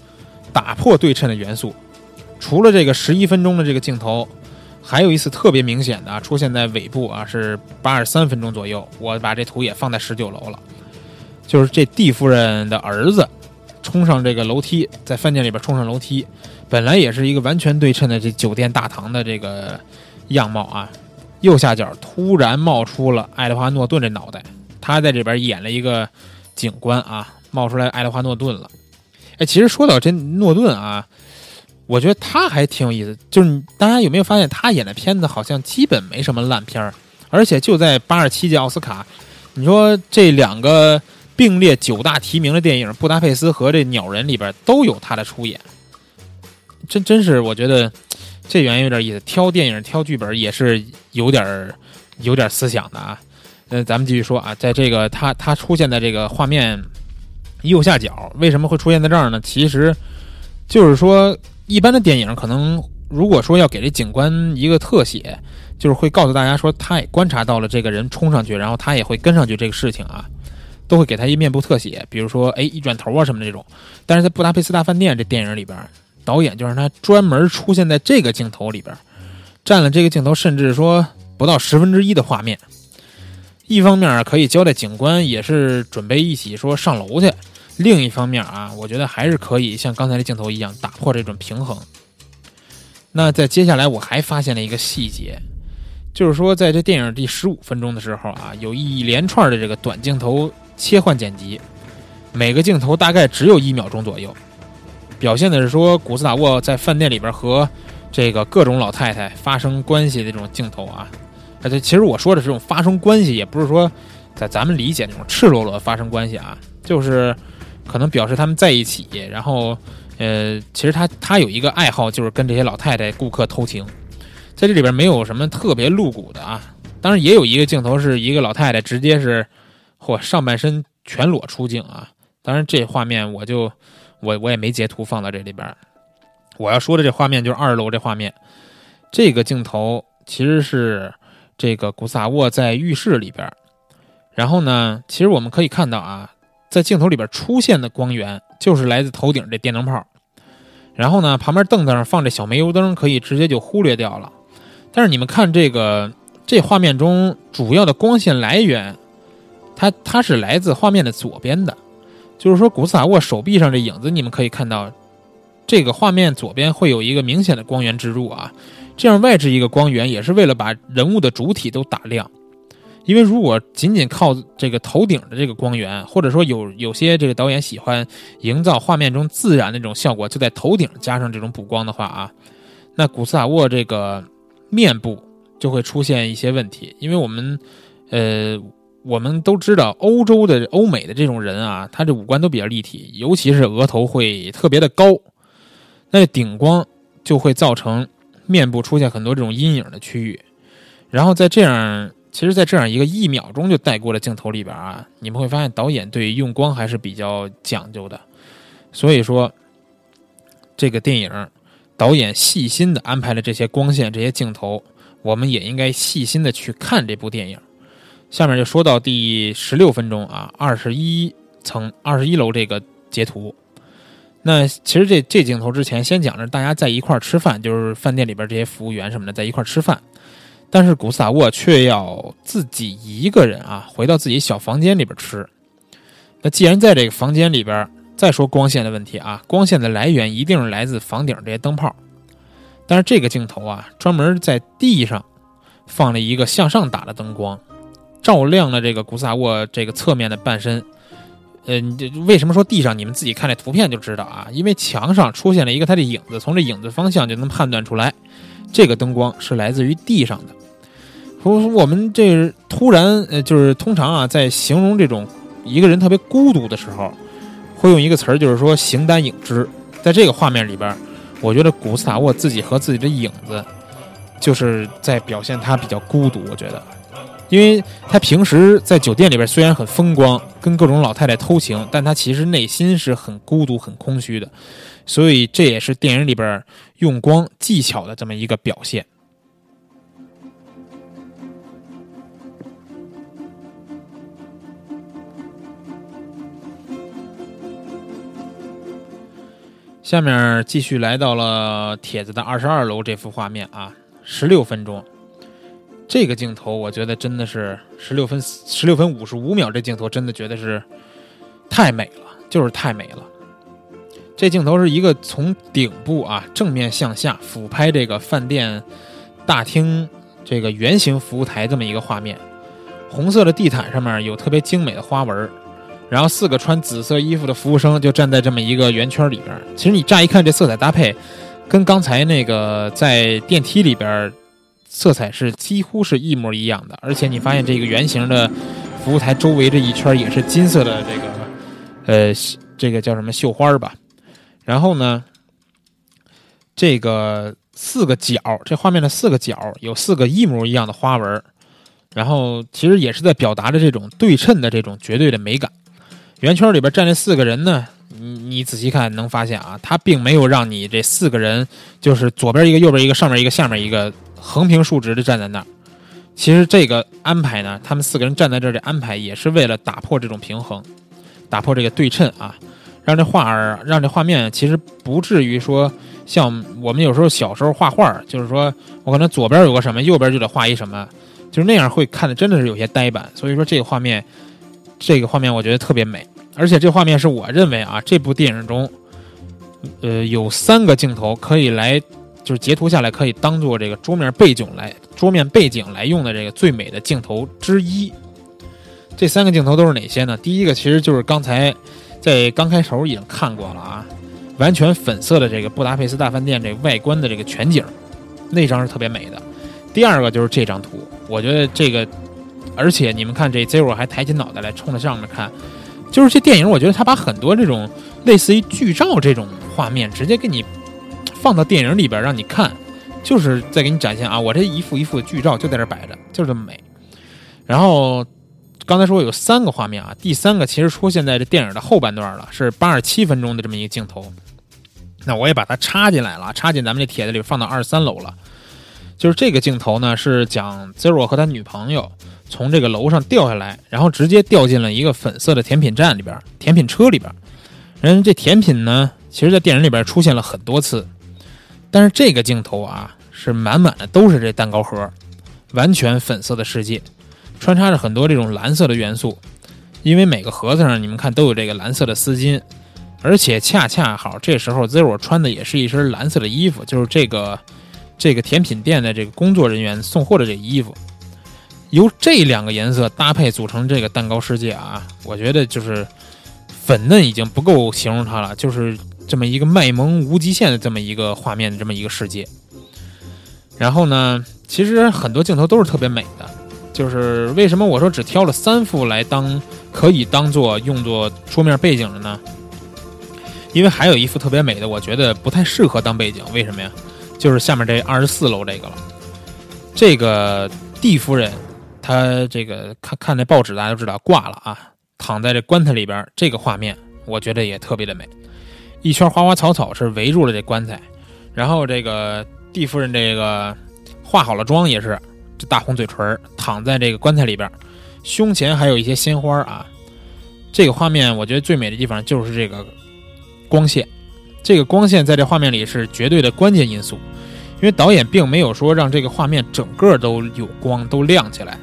打破对称的元素。除了这个十一分钟的这个镜头。还有一次特别明显的啊，出现在尾部啊，是八十三分钟左右。我把这图也放在十九楼了，就是这蒂夫人的儿子冲上这个楼梯，在饭店里边冲上楼梯，本来也是一个完全对称的这酒店大堂的这个样貌啊，右下角突然冒出了爱德华诺顿这脑袋，他在这边演了一个警官啊，冒出来爱德华诺顿了。哎，其实说到这诺顿啊。我觉得他还挺有意思，就是大家有没有发现他演的片子好像基本没什么烂片儿，而且就在八十七届奥斯卡，你说这两个并列九大提名的电影《布达佩斯》和这《鸟人》里边都有他的出演，真真是我觉得这演员有点意思，挑电影挑剧本也是有点有点思想的啊。呃，咱们继续说啊，在这个他他出现在这个画面右下角，为什么会出现在这儿呢？其实就是说。一般的电影可能，如果说要给这警官一个特写，就是会告诉大家说，他也观察到了这个人冲上去，然后他也会跟上去这个事情啊，都会给他一面部特写，比如说，哎，一转头啊什么这种。但是在《布达佩斯大饭店》这电影里边，导演就让他专门出现在这个镜头里边，占了这个镜头，甚至说不到十分之一的画面。一方面可以交代警官也是准备一起说上楼去。另一方面啊，我觉得还是可以像刚才的镜头一样打破这种平衡。那在接下来我还发现了一个细节，就是说在这电影第十五分钟的时候啊，有一连串的这个短镜头切换剪辑，每个镜头大概只有一秒钟左右，表现的是说古斯塔沃在饭店里边和这个各种老太太发生关系的这种镜头啊。而且其实我说的这种发生关系，也不是说在咱们理解那种赤裸裸的发生关系啊，就是。可能表示他们在一起，然后，呃，其实他他有一个爱好，就是跟这些老太太顾客偷情，在这里边没有什么特别露骨的啊。当然也有一个镜头是一个老太太直接是，嚯，上半身全裸出镜啊。当然这画面我就我我也没截图放到这里边。我要说的这画面就是二楼这画面，这个镜头其实是这个古萨沃在浴室里边，然后呢，其实我们可以看到啊。在镜头里边出现的光源就是来自头顶这电灯泡，然后呢，旁边凳子上放这小煤油灯可以直接就忽略掉了。但是你们看这个这画面中主要的光线来源，它它是来自画面的左边的，就是说古斯塔沃手臂上这影子，你们可以看到这个画面左边会有一个明显的光源植入啊，这样外置一个光源也是为了把人物的主体都打亮。因为如果仅仅靠这个头顶的这个光源，或者说有有些这个导演喜欢营造画面中自然那种效果，就在头顶加上这种补光的话啊，那古斯塔沃这个面部就会出现一些问题。因为我们，呃，我们都知道欧洲的欧美的这种人啊，他这五官都比较立体，尤其是额头会特别的高，那顶光就会造成面部出现很多这种阴影的区域，然后在这样。其实，在这样一个一秒钟就带过的镜头里边啊，你们会发现导演对用光还是比较讲究的。所以说，这个电影导演细心的安排了这些光线、这些镜头，我们也应该细心的去看这部电影。下面就说到第十六分钟啊，二十一层、二十一楼这个截图。那其实这这镜头之前先讲着大家在一块儿吃饭，就是饭店里边这些服务员什么的在一块儿吃饭，但是古斯塔沃却要自己一个人啊回到自己小房间里边吃。那既然在这个房间里边，再说光线的问题啊，光线的来源一定是来自房顶这些灯泡，但是这个镜头啊专门在地上放了一个向上打的灯光，照亮了这个古斯塔沃这个侧面的半身。呃，你这为什么说地上？你们自己看这图片就知道啊，因为墙上出现了一个它的影子，从这影子方向就能判断出来，这个灯光是来自于地上的。说我们这突然呃，就是通常啊，在形容这种一个人特别孤独的时候，会用一个词儿，就是说形单影只。在这个画面里边，我觉得古斯塔沃自己和自己的影子，就是在表现他比较孤独。我觉得。因为他平时在酒店里边虽然很风光，跟各种老太太偷情，但他其实内心是很孤独、很空虚的，所以这也是电影里边用光技巧的这么一个表现。下面继续来到了帖子的二十二楼这幅画面啊，十六分钟。这个镜头，我觉得真的是十六分十六分五十五秒。这镜头真的觉得是太美了，就是太美了。这镜头是一个从顶部啊正面向下俯拍这个饭店大厅这个圆形服务台这么一个画面。红色的地毯上面有特别精美的花纹，然后四个穿紫色衣服的服务生就站在这么一个圆圈里边。其实你乍一看这色彩搭配，跟刚才那个在电梯里边。色彩是几乎是一模一样的，而且你发现这个圆形的服务台周围这一圈也是金色的这个，呃，这个叫什么绣花吧？然后呢，这个四个角，这画面的四个角有四个一模一样的花纹，然后其实也是在表达着这种对称的这种绝对的美感。圆圈里边站这四个人呢，你你仔细看能发现啊，他并没有让你这四个人就是左边一个，右边一个，上面一个，下面一个。横平竖直的站在那儿，其实这个安排呢，他们四个人站在这儿的安排也是为了打破这种平衡，打破这个对称啊，让这画儿让这画面其实不至于说像我们有时候小时候画画，就是说我可能左边有个什么，右边就得画一什么，就是那样会看的真的是有些呆板。所以说这个画面，这个画面我觉得特别美，而且这画面是我认为啊，这部电影中，呃，有三个镜头可以来。就是截图下来可以当做这个桌面背景来桌面背景来用的这个最美的镜头之一。这三个镜头都是哪些呢？第一个其实就是刚才在刚开头已经看过了啊，完全粉色的这个布达佩斯大饭店这外观的这个全景，那张是特别美的。第二个就是这张图，我觉得这个，而且你们看这 Zero 还抬起脑袋来冲着上面看，就是这电影，我觉得他把很多这种类似于剧照这种画面直接给你。放到电影里边让你看，就是在给你展现啊，我这一幅一幅的剧照就在这摆着，就这么美。然后刚才说有三个画面啊，第三个其实出现在这电影的后半段了，是八十七分钟的这么一个镜头。那我也把它插进来了，插进咱们这帖子里放到二十三楼了。就是这个镜头呢，是讲 Zero 和他女朋友从这个楼上掉下来，然后直接掉进了一个粉色的甜品站里边，甜品车里边。人这甜品呢，其实在电影里边出现了很多次。但是这个镜头啊，是满满的都是这蛋糕盒，完全粉色的世界，穿插着很多这种蓝色的元素。因为每个盒子上你们看都有这个蓝色的丝巾，而且恰恰好这时候 Zero 穿的也是一身蓝色的衣服，就是这个这个甜品店的这个工作人员送货的这衣服。由这两个颜色搭配组成这个蛋糕世界啊，我觉得就是粉嫩已经不够形容它了，就是。这么一个卖萌无极限的这么一个画面的这么一个世界，然后呢，其实很多镜头都是特别美的，就是为什么我说只挑了三幅来当可以当做用作桌面背景的呢？因为还有一幅特别美的，我觉得不太适合当背景，为什么呀？就是下面这二十四楼这个了，这个蒂夫人，她这个看看那报纸，大家都知道挂了啊，躺在这棺材里边，这个画面我觉得也特别的美。一圈花花草草是围住了这棺材，然后这个蒂夫人这个化好了妆也是，这大红嘴唇躺在这个棺材里边，胸前还有一些鲜花啊。这个画面我觉得最美的地方就是这个光线，这个光线在这画面里是绝对的关键因素，因为导演并没有说让这个画面整个都有光都亮起来，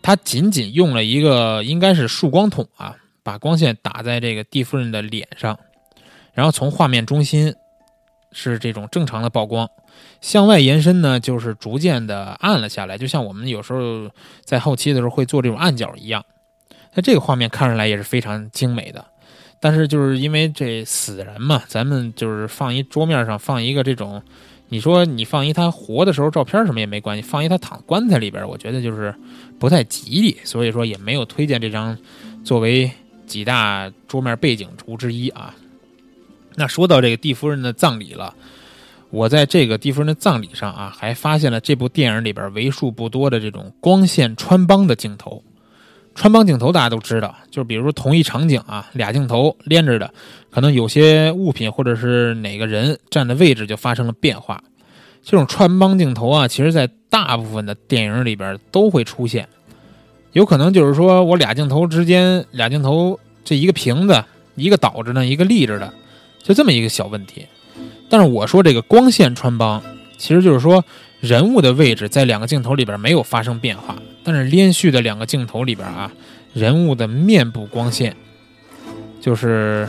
他仅仅用了一个应该是束光筒啊，把光线打在这个蒂夫人的脸上，然后从画面中心是这种正常的曝光，向外延伸呢就是逐渐的暗了下来，就像我们有时候在后期的时候会做这种暗角一样。那这个画面看上来也是非常精美的，但是就是因为这死人嘛，咱们就是放一桌面上放一个这种，你说你放一他活的时候照片什么也没关系，放一他躺棺材里边，我觉得就是不太吉利，所以说也没有推荐这张作为几大桌面背景图之一啊。那说到这个蒂夫人的葬礼了，我在这个蒂夫人的葬礼上啊，还发现了这部电影里边为数不多的这种光线穿帮的镜头。穿帮镜头大家都知道，就是比如说同一场景啊，俩镜头连着的，可能有些物品或者是哪个人站的位置就发生了变化。这种穿帮镜头啊，其实在大部分的电影里边都会出现。有可能就是说我俩镜头之间，俩镜头这一个平的，一个倒着呢，一个立着的，就这么一个小问题。但是我说这个光线穿帮，其实就是说人物的位置在两个镜头里边没有发生变化。但是连续的两个镜头里边啊，人物的面部光线就是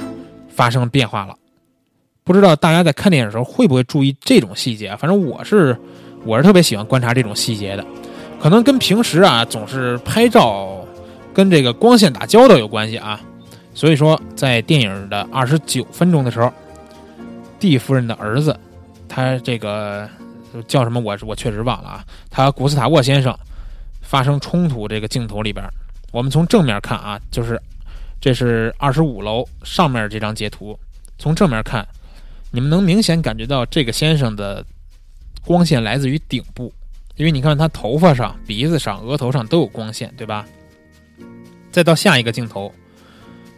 发生变化了。不知道大家在看电影的时候会不会注意这种细节？反正我是我是特别喜欢观察这种细节的，可能跟平时啊总是拍照跟这个光线打交道有关系啊。所以说，在电影的二十九分钟的时候，蒂夫人的儿子，他这个叫什么？我我确实忘了啊。他古斯塔沃先生。发生冲突这个镜头里边，我们从正面看啊，就是这是二十五楼上面这张截图。从正面看，你们能明显感觉到这个先生的光线来自于顶部，因为你看他头发上、鼻子上、额头上都有光线，对吧？再到下一个镜头，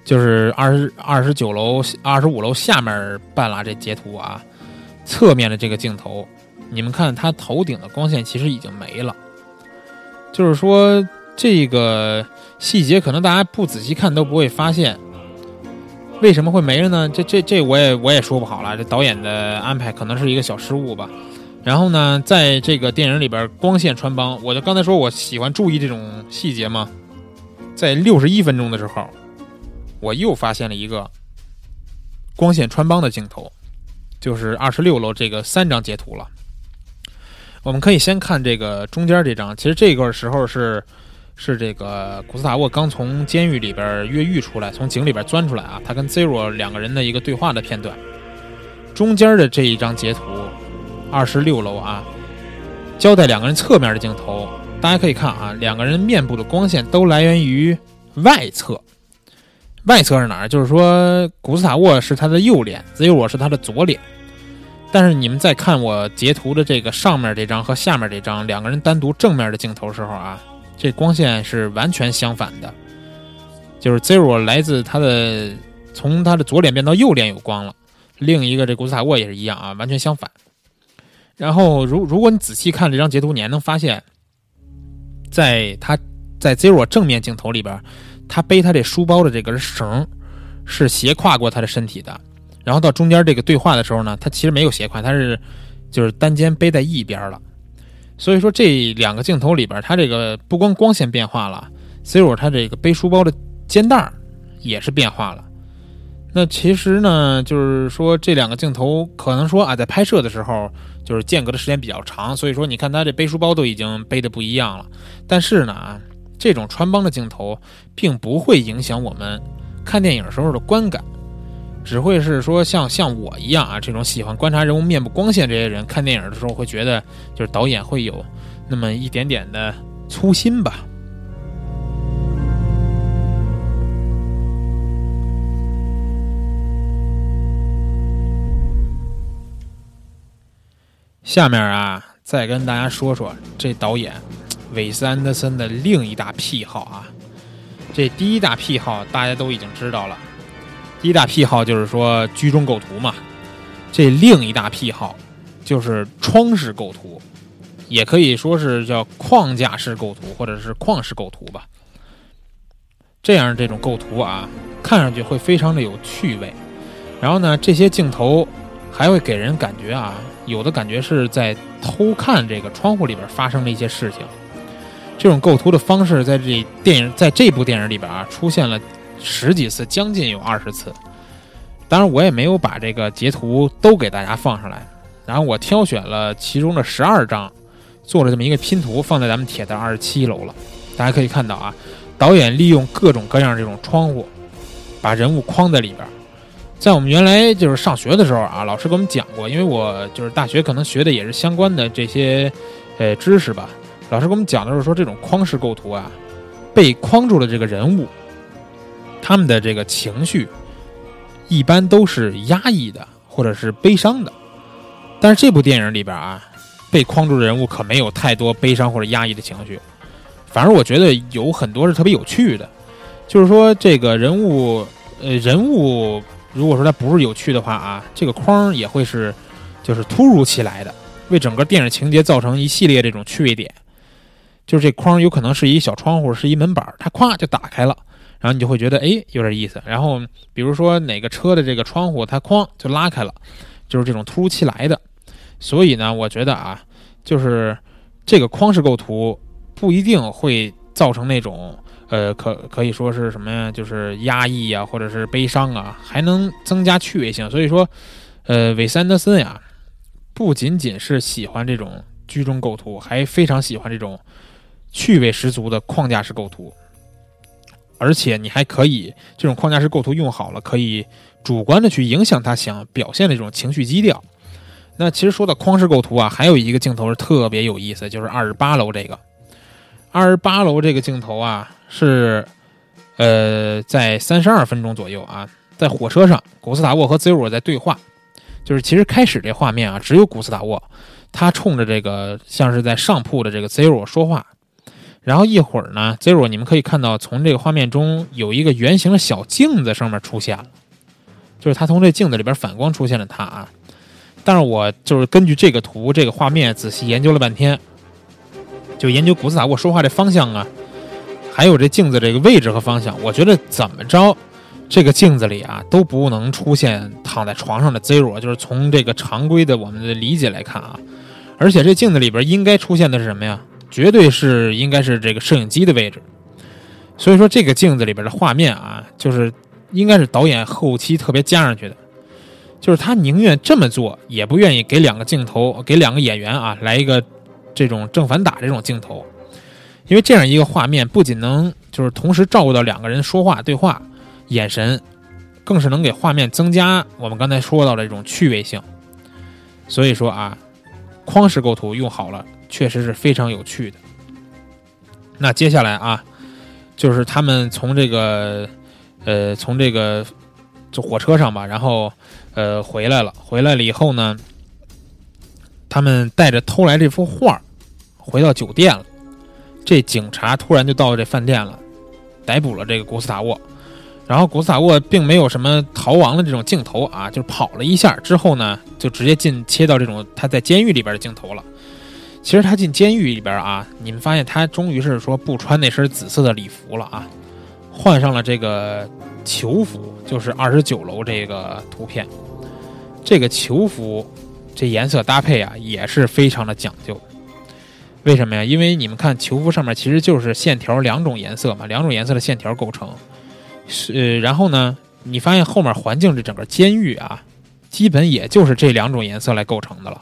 就是二十二十九楼、二十五楼下面半拉这截图啊，侧面的这个镜头，你们看他头顶的光线其实已经没了。就是说，这个细节可能大家不仔细看都不会发现，为什么会没了呢？这这这我也我也说不好了，这导演的安排可能是一个小失误吧。然后呢，在这个电影里边，光线穿帮，我就刚才说我喜欢注意这种细节嘛。在六十一分钟的时候，我又发现了一个光线穿帮的镜头，就是二十六楼这个三张截图了。我们可以先看这个中间这张，其实这个时候是是这个古斯塔沃刚从监狱里边越狱出来，从井里边钻出来啊，他跟 Zero 两个人的一个对话的片段。中间的这一张截图，二十六楼啊，交代两个人侧面的镜头，大家可以看啊，两个人面部的光线都来源于外侧。外侧是哪儿？就是说古斯塔沃是他的右脸，Zero 是他的左脸。但是你们在看我截图的这个上面这张和下面这张两个人单独正面的镜头时候啊，这光线是完全相反的，就是 Zero 来自他的从他的左脸变到右脸有光了，另一个这古斯塔沃也是一样啊，完全相反。然后如如果你仔细看这张截图，你还能发现，在他在 Zero 正面镜头里边，他背他这书包的这根绳是斜跨过他的身体的。然后到中间这个对话的时候呢，他其实没有斜挎，他是就是单肩背在一边了。所以说这两个镜头里边，他这个不光光线变化了，Zero 他这个背书包的肩带也是变化了。那其实呢，就是说这两个镜头可能说啊，在拍摄的时候就是间隔的时间比较长，所以说你看他这背书包都已经背的不一样了。但是呢啊，这种穿帮的镜头并不会影响我们看电影时候的观感。只会是说像像我一样啊，这种喜欢观察人物面部光线这些人看电影的时候会觉得，就是导演会有那么一点点的粗心吧。下面啊，再跟大家说说这导演韦斯安德森的另一大癖好啊。这第一大癖好大家都已经知道了。第一大癖好就是说居中构图嘛，这另一大癖好就是窗式构图，也可以说是叫框架式构图，或者是框式构图吧。这样这种构图啊，看上去会非常的有趣味。然后呢，这些镜头还会给人感觉啊，有的感觉是在偷看这个窗户里边发生的一些事情。这种构图的方式在这电影在这部电影里边啊出现了十几次，将近有二十次。当然，我也没有把这个截图都给大家放上来。然后我挑选了其中的十二张，做了这么一个拼图，放在咱们铁蛋二十七楼了。大家可以看到啊，导演利用各种各样这种窗户，把人物框在里边。在我们原来就是上学的时候啊，老师给我们讲过，因为我就是大学可能学的也是相关的这些呃知识吧。老师给我们讲的是说，这种框式构图啊，被框住了这个人物，他们的这个情绪一般都是压抑的或者是悲伤的。但是这部电影里边啊，被框住的人物可没有太多悲伤或者压抑的情绪，反而我觉得有很多是特别有趣的。就是说，这个人物，呃，人物如果说他不是有趣的话啊，这个框也会是就是突如其来的，为整个电影情节造成一系列这种趣味点。就是这框有可能是一小窗户，是一门板，它咵就打开了，然后你就会觉得哎有点意思。然后比如说哪个车的这个窗户，它哐就拉开了，就是这种突如其来的。所以呢，我觉得啊，就是这个框式构图不一定会造成那种呃，可可以说是什么呀，就是压抑啊，或者是悲伤啊，还能增加趣味性。所以说，呃，韦斯安德森呀，不仅仅是喜欢这种居中构图，还非常喜欢这种趣味十足的框架式构图。而且你还可以这种框架式构图用好了，可以主观的去影响他想表现的这种情绪基调。那其实说到框式构图啊，还有一个镜头是特别有意思，就是二十八楼这个。二十八楼这个镜头啊，是呃在三十二分钟左右啊，在火车上，古斯塔沃和 Zero 在对话。就是其实开始这画面啊，只有古斯塔沃，他冲着这个像是在上铺的这个 Zero 说话。然后一会儿呢，Zero 你们可以看到，从这个画面中有一个圆形的小镜子上面出现了，就是他从这镜子里边反光出现了他啊。但是我就是根据这个图、这个画面仔细研究了半天，就研究古斯塔沃说话这方向啊，还有这镜子这个位置和方向。我觉得怎么着，这个镜子里啊都不能出现躺在床上的 Zero，就是从这个常规的我们的理解来看啊，而且这镜子里边应该出现的是什么呀？绝对是应该是这个摄影机的位置。所以说这个镜子里边的画面啊，就是应该是导演后期特别加上去的。就是他宁愿这么做，也不愿意给两个镜头，给两个演员啊来一个这种正反打这种镜头，因为这样一个画面不仅能就是同时照顾到两个人说话对话，眼神，更是能给画面增加我们刚才说到的这种趣味性。所以说啊，框式构图用好了，确实是非常有趣的。那接下来啊，就是他们从这个呃从这个就火车上吧，然后。呃，回来了，回来了以后呢，他们带着偷来这幅画回到酒店了。这警察突然就到了这饭店了，逮捕了这个古斯塔沃。然后古斯塔沃并没有什么逃亡的这种镜头啊，就是跑了一下之后呢，就直接进切到这种他在监狱里边的镜头了。其实他进监狱里边啊，你们发现他终于是说不穿那身紫色的礼服了啊，换上了这个。囚服就是二十九楼这个图片，这个囚服这颜色搭配啊也是非常的讲究。为什么呀？因为你们看囚服上面其实就是线条两种颜色嘛，两种颜色的线条构成。是，然后呢，你发现后面环境这整个监狱啊，基本也就是这两种颜色来构成的了。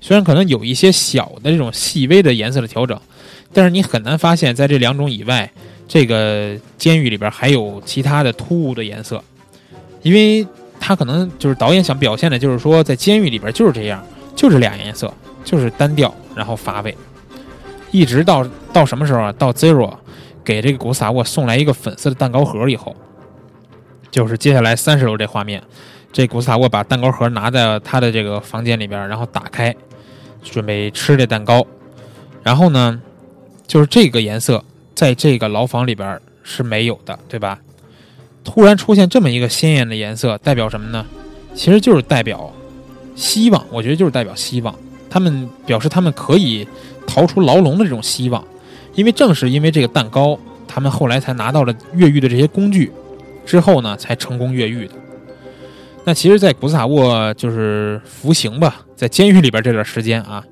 虽然可能有一些小的这种细微的颜色的调整，但是你很难发现在这两种以外。这个监狱里边还有其他的突兀的颜色，因为他可能就是导演想表现的，就是说在监狱里边就是这样，就是俩颜色，就是单调，然后乏味。一直到到什么时候啊？到 Zero 给这个古斯塔沃送来一个粉色的蛋糕盒以后，就是接下来三十楼这画面，这古斯塔沃把蛋糕盒拿在他的这个房间里边，然后打开，准备吃这蛋糕，然后呢，就是这个颜色。在这个牢房里边是没有的，对吧？突然出现这么一个鲜艳的颜色，代表什么呢？其实就是代表希望，我觉得就是代表希望。他们表示他们可以逃出牢笼的这种希望，因为正是因为这个蛋糕，他们后来才拿到了越狱的这些工具，之后呢才成功越狱的。那其实，在古斯塔沃就是服刑吧，在监狱里边这段时间啊，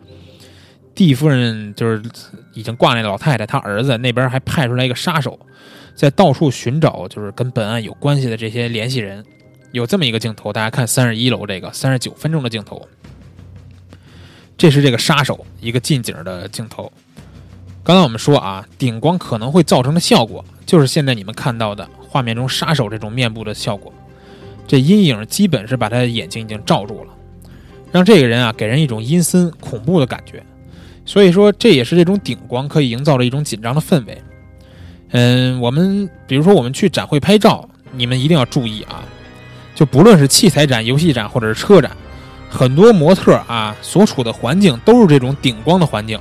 蒂夫人就是已经挂那老太太，她儿子那边还派出来一个杀手，在到处寻找就是跟本案有关系的这些联系人。有这么一个镜头，大家看三十一楼这个三十九分钟的镜头，这是这个杀手一个近景的镜头。刚才我们说啊，顶光可能会造成的效果，就是现在你们看到的画面中杀手这种面部的效果。这阴影基本是把他的眼睛已经罩住了，让这个人啊给人一种阴森恐怖的感觉。所以说，这也是这种顶光可以营造的一种紧张的氛围。嗯，我们比如说我们去展会拍照，你们一定要注意啊。就不论是器材展、游戏展或者是车展，很多模特啊所处的环境都是这种顶光的环境，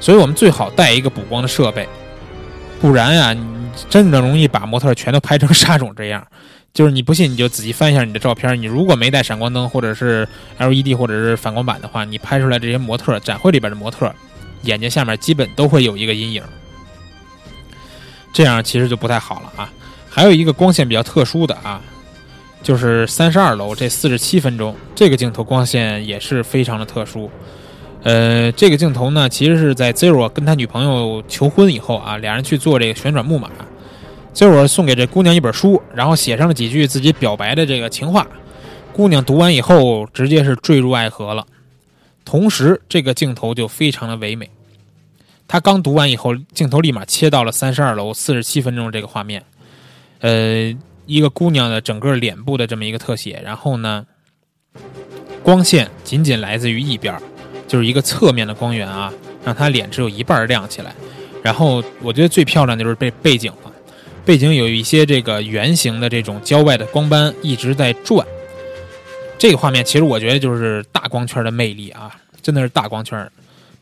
所以我们最好带一个补光的设备，不然呀，真的容易把模特全都拍成 沙种这样。就是你不信，你就仔细翻一下你的照片，你如果没带闪光灯或者是 LED 或者是反光板的话，你拍出来这些模特展会里边的模特眼睛下面基本都会有一个阴影，这样其实就不太好了啊。还有一个光线比较特殊的啊。就是三十二楼这四十七分钟，这个镜头光线也是非常的特殊。呃，这个镜头呢，其实是在 Zero 跟他女朋友求婚以后啊，俩人去做这个旋转木马，Zero 送给这姑娘一本书，然后写上了几句自己表白的这个情话。姑娘读完以后，直接是坠入爱河了。同时，这个镜头就非常的唯美。他刚读完以后，镜头立马切到了三十二楼四十七分钟这个画面。呃。一个姑娘的整个脸部的这么一个特写，然后呢，光线仅仅来自于一边，就是一个侧面的光源啊，让她脸只有一半亮起来。然后我觉得最漂亮的就是背背景了，背景有一些这个圆形的这种郊外的光斑一直在转。这个画面其实我觉得就是大光圈的魅力啊，真的是大光圈。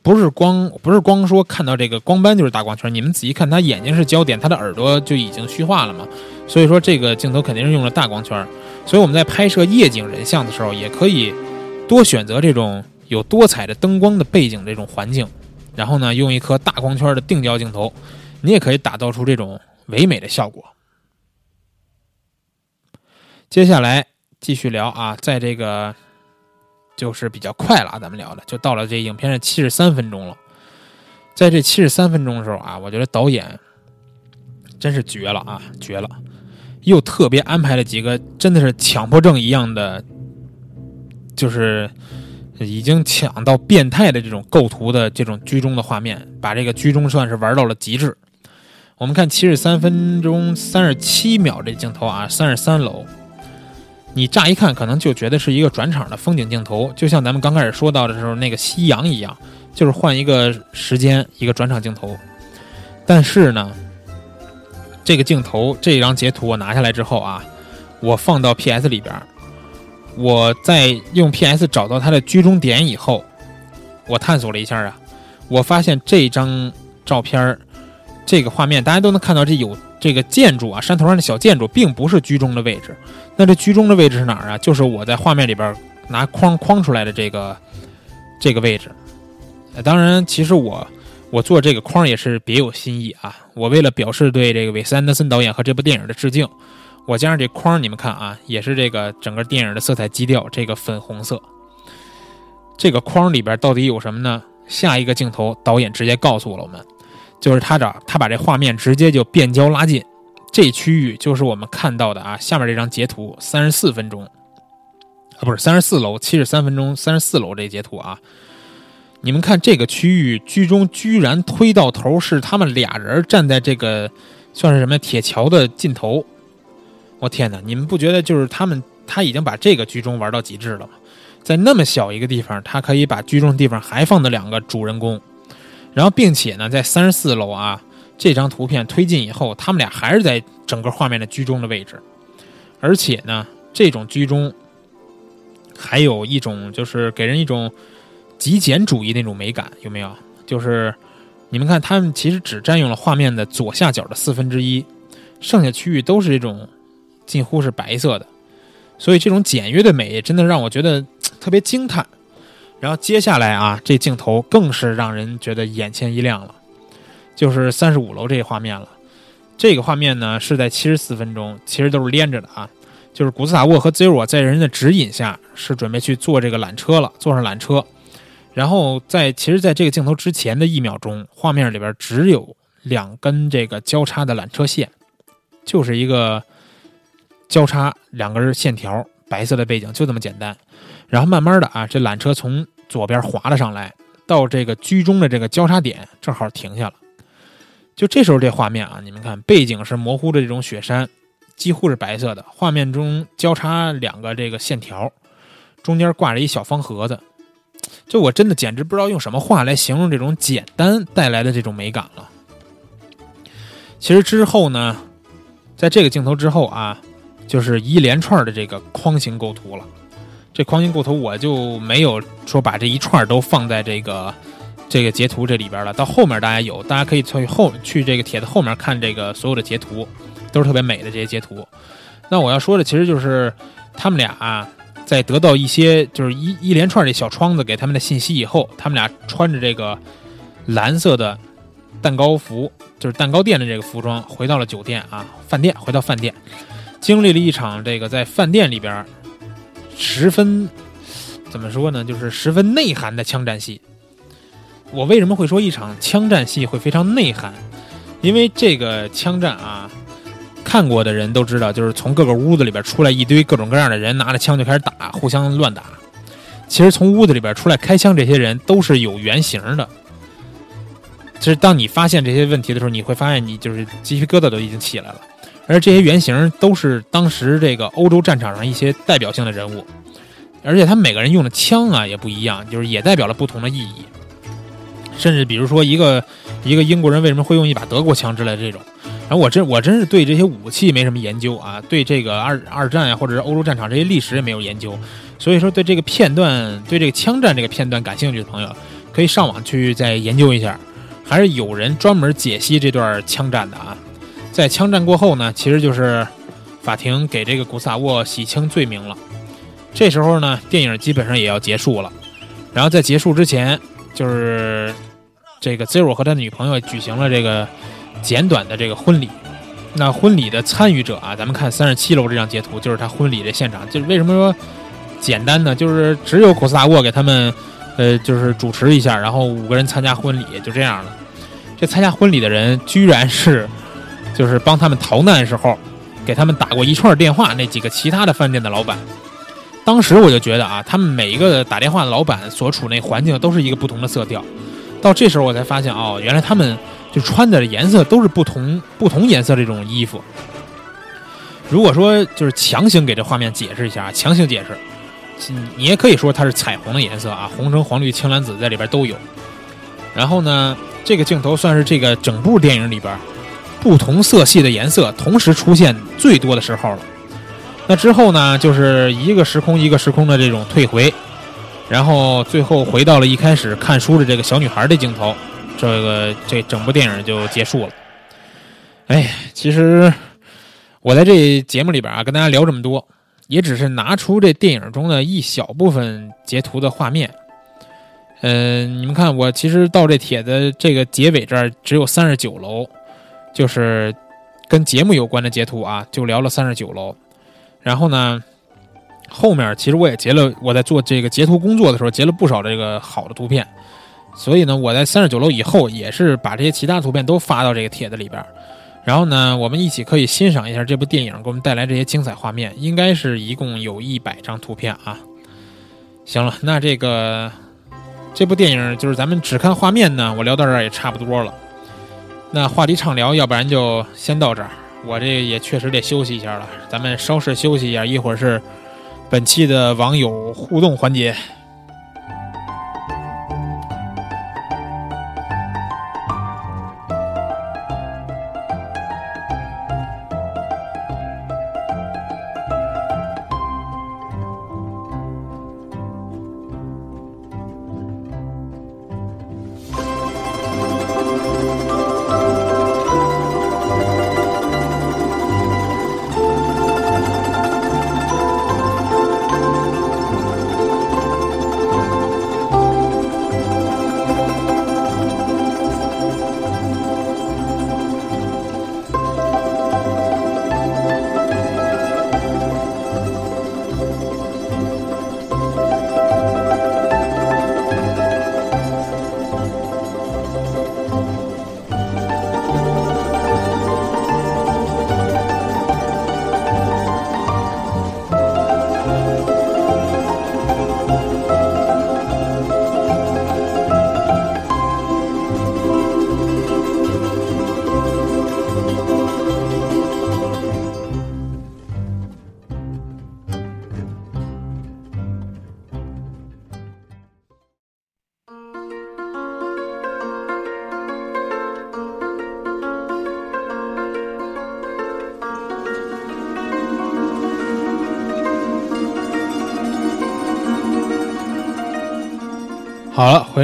不是光不是光说看到这个光斑就是大光圈，你们仔细看，他眼睛是焦点，他的耳朵就已经虚化了嘛。所以说这个镜头肯定是用了大光圈。所以我们在拍摄夜景人像的时候，也可以多选择这种有多彩的灯光的背景这种环境，然后呢用一颗大光圈的定焦镜头，你也可以打造出这种唯美的效果。接下来继续聊啊，在这个。就是比较快了啊，咱们聊的就到了这影片的七十三分钟了。在这七十三分钟的时候啊，我觉得导演真是绝了啊，绝了！又特别安排了几个真的是强迫症一样的，就是已经抢到变态的这种构图的这种居中的画面，把这个居中算是玩到了极致。我们看七十三分钟三十七秒这镜头啊，三十三楼。你乍一看可能就觉得是一个转场的风景镜头，就像咱们刚开始说到的时候那个夕阳一样，就是换一个时间一个转场镜头。但是呢，这个镜头这张截图我拿下来之后啊，我放到 PS 里边，我在用 PS 找到它的居中点以后，我探索了一下啊，我发现这张照片儿这个画面大家都能看到这有。这个建筑啊，山头上的小建筑，并不是居中的位置。那这居中的位置是哪儿啊？就是我在画面里边拿框框出来的这个这个位置。当然，其实我我做这个框也是别有心意啊。我为了表示对这个韦斯安德森导演和这部电影的致敬，我加上这框，你们看啊，也是这个整个电影的色彩基调，这个粉红色。这个框里边到底有什么呢？下一个镜头，导演直接告诉了我们。就是他找他把这画面直接就变焦拉近，这区域就是我们看到的啊。下面这张截图三十四分钟，啊不是三十四楼七十三分钟三十四楼这截图啊。你们看这个区域居中居然推到头是他们俩人站在这个算是什么铁桥的尽头。我天哪！你们不觉得就是他们他已经把这个居中玩到极致了吗？在那么小一个地方，他可以把居中地方还放的两个主人公。然后，并且呢，在三十四楼啊，这张图片推进以后，他们俩还是在整个画面的居中的位置，而且呢，这种居中还有一种就是给人一种极简主义那种美感，有没有？就是你们看，他们其实只占用了画面的左下角的四分之一，剩下区域都是这种近乎是白色的，所以这种简约的美真的让我觉得特别惊叹。然后接下来啊，这镜头更是让人觉得眼前一亮了，就是三十五楼这个画面了。这个画面呢是在七十四分钟，其实都是连着的啊。就是古斯塔沃和 Zero 在人的指引下，是准备去坐这个缆车了，坐上缆车。然后在其实，在这个镜头之前的一秒钟，画面里边只有两根这个交叉的缆车线，就是一个交叉两根线条，白色的背景，就这么简单。然后慢慢的啊，这缆车从左边滑了上来，到这个居中的这个交叉点，正好停下了。就这时候这画面啊，你们看背景是模糊的这种雪山，几乎是白色的。画面中交叉两个这个线条，中间挂着一小方盒子。就我真的简直不知道用什么话来形容这种简单带来的这种美感了。其实之后呢，在这个镜头之后啊，就是一连串的这个框形构图了。这框形构图我就没有说把这一串都放在这个这个截图这里边了。到后面大家有，大家可以去后去这个帖子后面看这个所有的截图，都是特别美的这些截图。那我要说的其实就是他们俩啊，在得到一些就是一一连串这小窗子给他们的信息以后，他们俩穿着这个蓝色的蛋糕服，就是蛋糕店的这个服装，回到了酒店啊，饭店，回到饭店，经历了一场这个在饭店里边。十分怎么说呢？就是十分内涵的枪战戏。我为什么会说一场枪战戏会非常内涵？因为这个枪战啊，看过的人都知道，就是从各个屋子里边出来一堆各种各样的人，拿着枪就开始打，互相乱打。其实从屋子里边出来开枪，这些人都是有原型的。其实当你发现这些问题的时候，你会发现你就是鸡皮疙瘩都已经起来了。而这些原型都是当时这个欧洲战场上一些代表性的人物，而且他们每个人用的枪啊也不一样，就是也代表了不同的意义。甚至比如说一个一个英国人为什么会用一把德国枪之类的这种，然后我真我真是对这些武器没什么研究啊，对这个二二战呀或者是欧洲战场这些历史也没有研究，所以说对这个片段对这个枪战这个片段感兴趣的朋友，可以上网去再研究一下，还是有人专门解析这段枪战的啊。在枪战过后呢，其实就是法庭给这个古萨沃洗清罪名了。这时候呢，电影基本上也要结束了。然后在结束之前，就是这个 Zero 和他的女朋友举行了这个简短的这个婚礼。那婚礼的参与者啊，咱们看三十七楼这张截图，就是他婚礼的现场。就是为什么说简单呢？就是只有古萨沃给他们，呃，就是主持一下，然后五个人参加婚礼，就这样了。这参加婚礼的人居然是。就是帮他们逃难的时候，给他们打过一串电话。那几个其他的饭店的老板，当时我就觉得啊，他们每一个打电话的老板所处那环境都是一个不同的色调。到这时候我才发现，哦，原来他们就穿的颜色都是不同不同颜色这种衣服。如果说就是强行给这画面解释一下，强行解释，你也可以说它是彩虹的颜色啊，红橙黄绿青蓝紫在里边都有。然后呢，这个镜头算是这个整部电影里边。不同色系的颜色同时出现最多的时候了。那之后呢，就是一个时空一个时空的这种退回，然后最后回到了一开始看书的这个小女孩的镜头，这个这整部电影就结束了。哎，其实我在这节目里边啊，跟大家聊这么多，也只是拿出这电影中的一小部分截图的画面。嗯，你们看，我其实到这帖子这个结尾这儿只有三十九楼。就是跟节目有关的截图啊，就聊了三十九楼。然后呢，后面其实我也截了，我在做这个截图工作的时候截了不少这个好的图片。所以呢，我在三十九楼以后也是把这些其他图片都发到这个帖子里边。然后呢，我们一起可以欣赏一下这部电影给我们带来这些精彩画面。应该是一共有一百张图片啊。行了，那这个这部电影就是咱们只看画面呢，我聊到这儿也差不多了。那话题畅聊，要不然就先到这儿。我这也确实得休息一下了，咱们稍事休息一下，一会儿是本期的网友互动环节。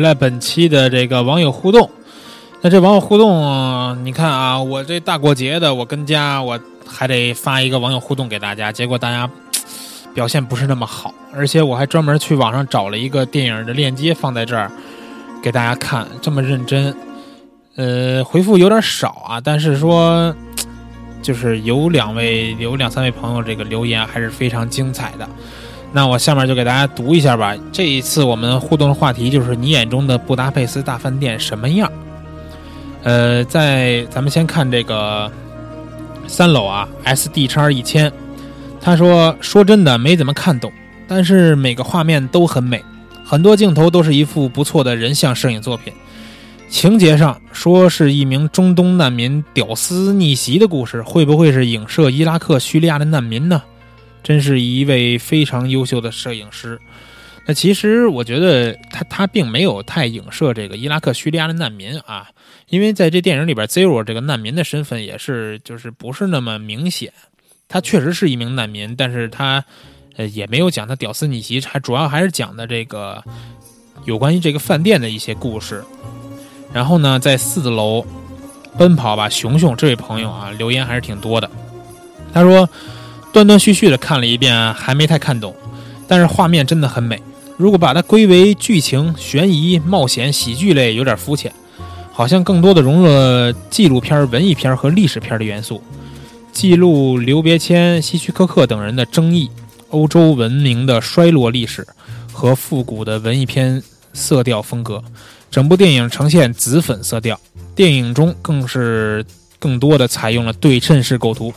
来本期的这个网友互动。那这网友互动，你看啊，我这大过节的，我跟家我还得发一个网友互动给大家，结果大家表现不是那么好，而且我还专门去网上找了一个电影的链接放在这儿给大家看，这么认真，呃，回复有点少啊，但是说就是有两位有两三位朋友这个留言还是非常精彩的。那我下面就给大家读一下吧。这一次我们互动的话题就是你眼中的布达佩斯大饭店什么样？呃，在咱们先看这个三楼啊，S D 叉一千，他说说真的没怎么看懂，但是每个画面都很美，很多镜头都是一幅不错的人像摄影作品。情节上说是一名中东难民屌丝逆袭的故事，会不会是影射伊拉克、叙利亚的难民呢？真是一位非常优秀的摄影师。那其实我觉得他他并没有太影射这个伊拉克、叙利亚的难民啊，因为在这电影里边，Zero 这个难民的身份也是就是不是那么明显。他确实是一名难民，但是他呃也没有讲他屌丝逆袭，还主要还是讲的这个有关于这个饭店的一些故事。然后呢，在四楼奔跑吧熊熊这位朋友啊，留言还是挺多的。他说。断断续续的看了一遍，还没太看懂，但是画面真的很美。如果把它归为剧情、悬疑、冒险、喜剧类，有点肤浅，好像更多的融入了纪录片、文艺片和历史片的元素，记录刘别谦、希区柯克等人的争议、欧洲文明的衰落历史和复古的文艺片色调风格。整部电影呈现紫粉色调，电影中更是更多的采用了对称式构图。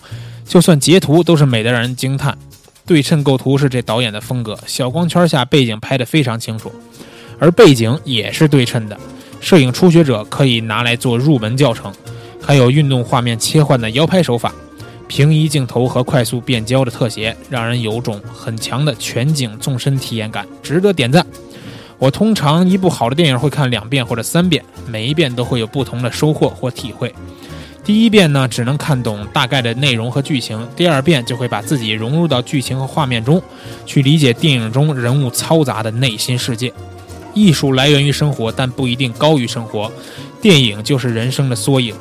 就算截图都是美得让人惊叹，对称构图是这导演的风格。小光圈下背景拍得非常清楚，而背景也是对称的。摄影初学者可以拿来做入门教程。还有运动画面切换的摇拍手法，平移镜头和快速变焦的特写，让人有种很强的全景纵深体验感，值得点赞。我通常一部好的电影会看两遍或者三遍，每一遍都会有不同的收获或体会。第一遍呢，只能看懂大概的内容和剧情；第二遍就会把自己融入到剧情和画面中，去理解电影中人物嘈杂的内心世界。艺术来源于生活，但不一定高于生活。电影就是人生的缩影。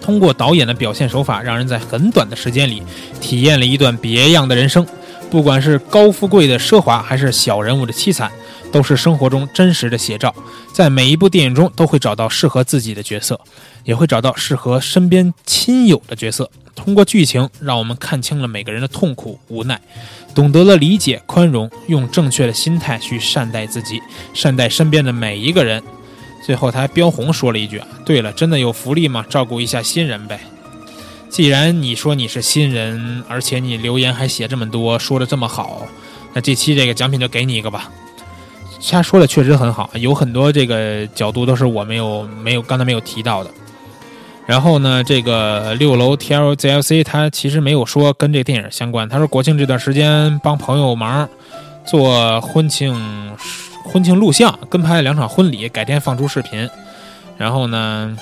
通过导演的表现手法，让人在很短的时间里体验了一段别样的人生。不管是高富贵的奢华，还是小人物的凄惨，都是生活中真实的写照。在每一部电影中，都会找到适合自己的角色。也会找到适合身边亲友的角色。通过剧情，让我们看清了每个人的痛苦、无奈，懂得了理解、宽容，用正确的心态去善待自己，善待身边的每一个人。最后，他还标红说了一句：“，对了，真的有福利吗？照顾一下新人呗。”既然你说你是新人，而且你留言还写这么多，说的这么好，那这期这个奖品就给你一个吧。他说的确实很好，有很多这个角度都是我没有没有刚才没有提到的。然后呢，这个六楼 T L Z L C 他其实没有说跟这电影相关。他说国庆这段时间帮朋友忙做婚庆婚庆录像，跟拍了两场婚礼，改天放出视频。然后呢，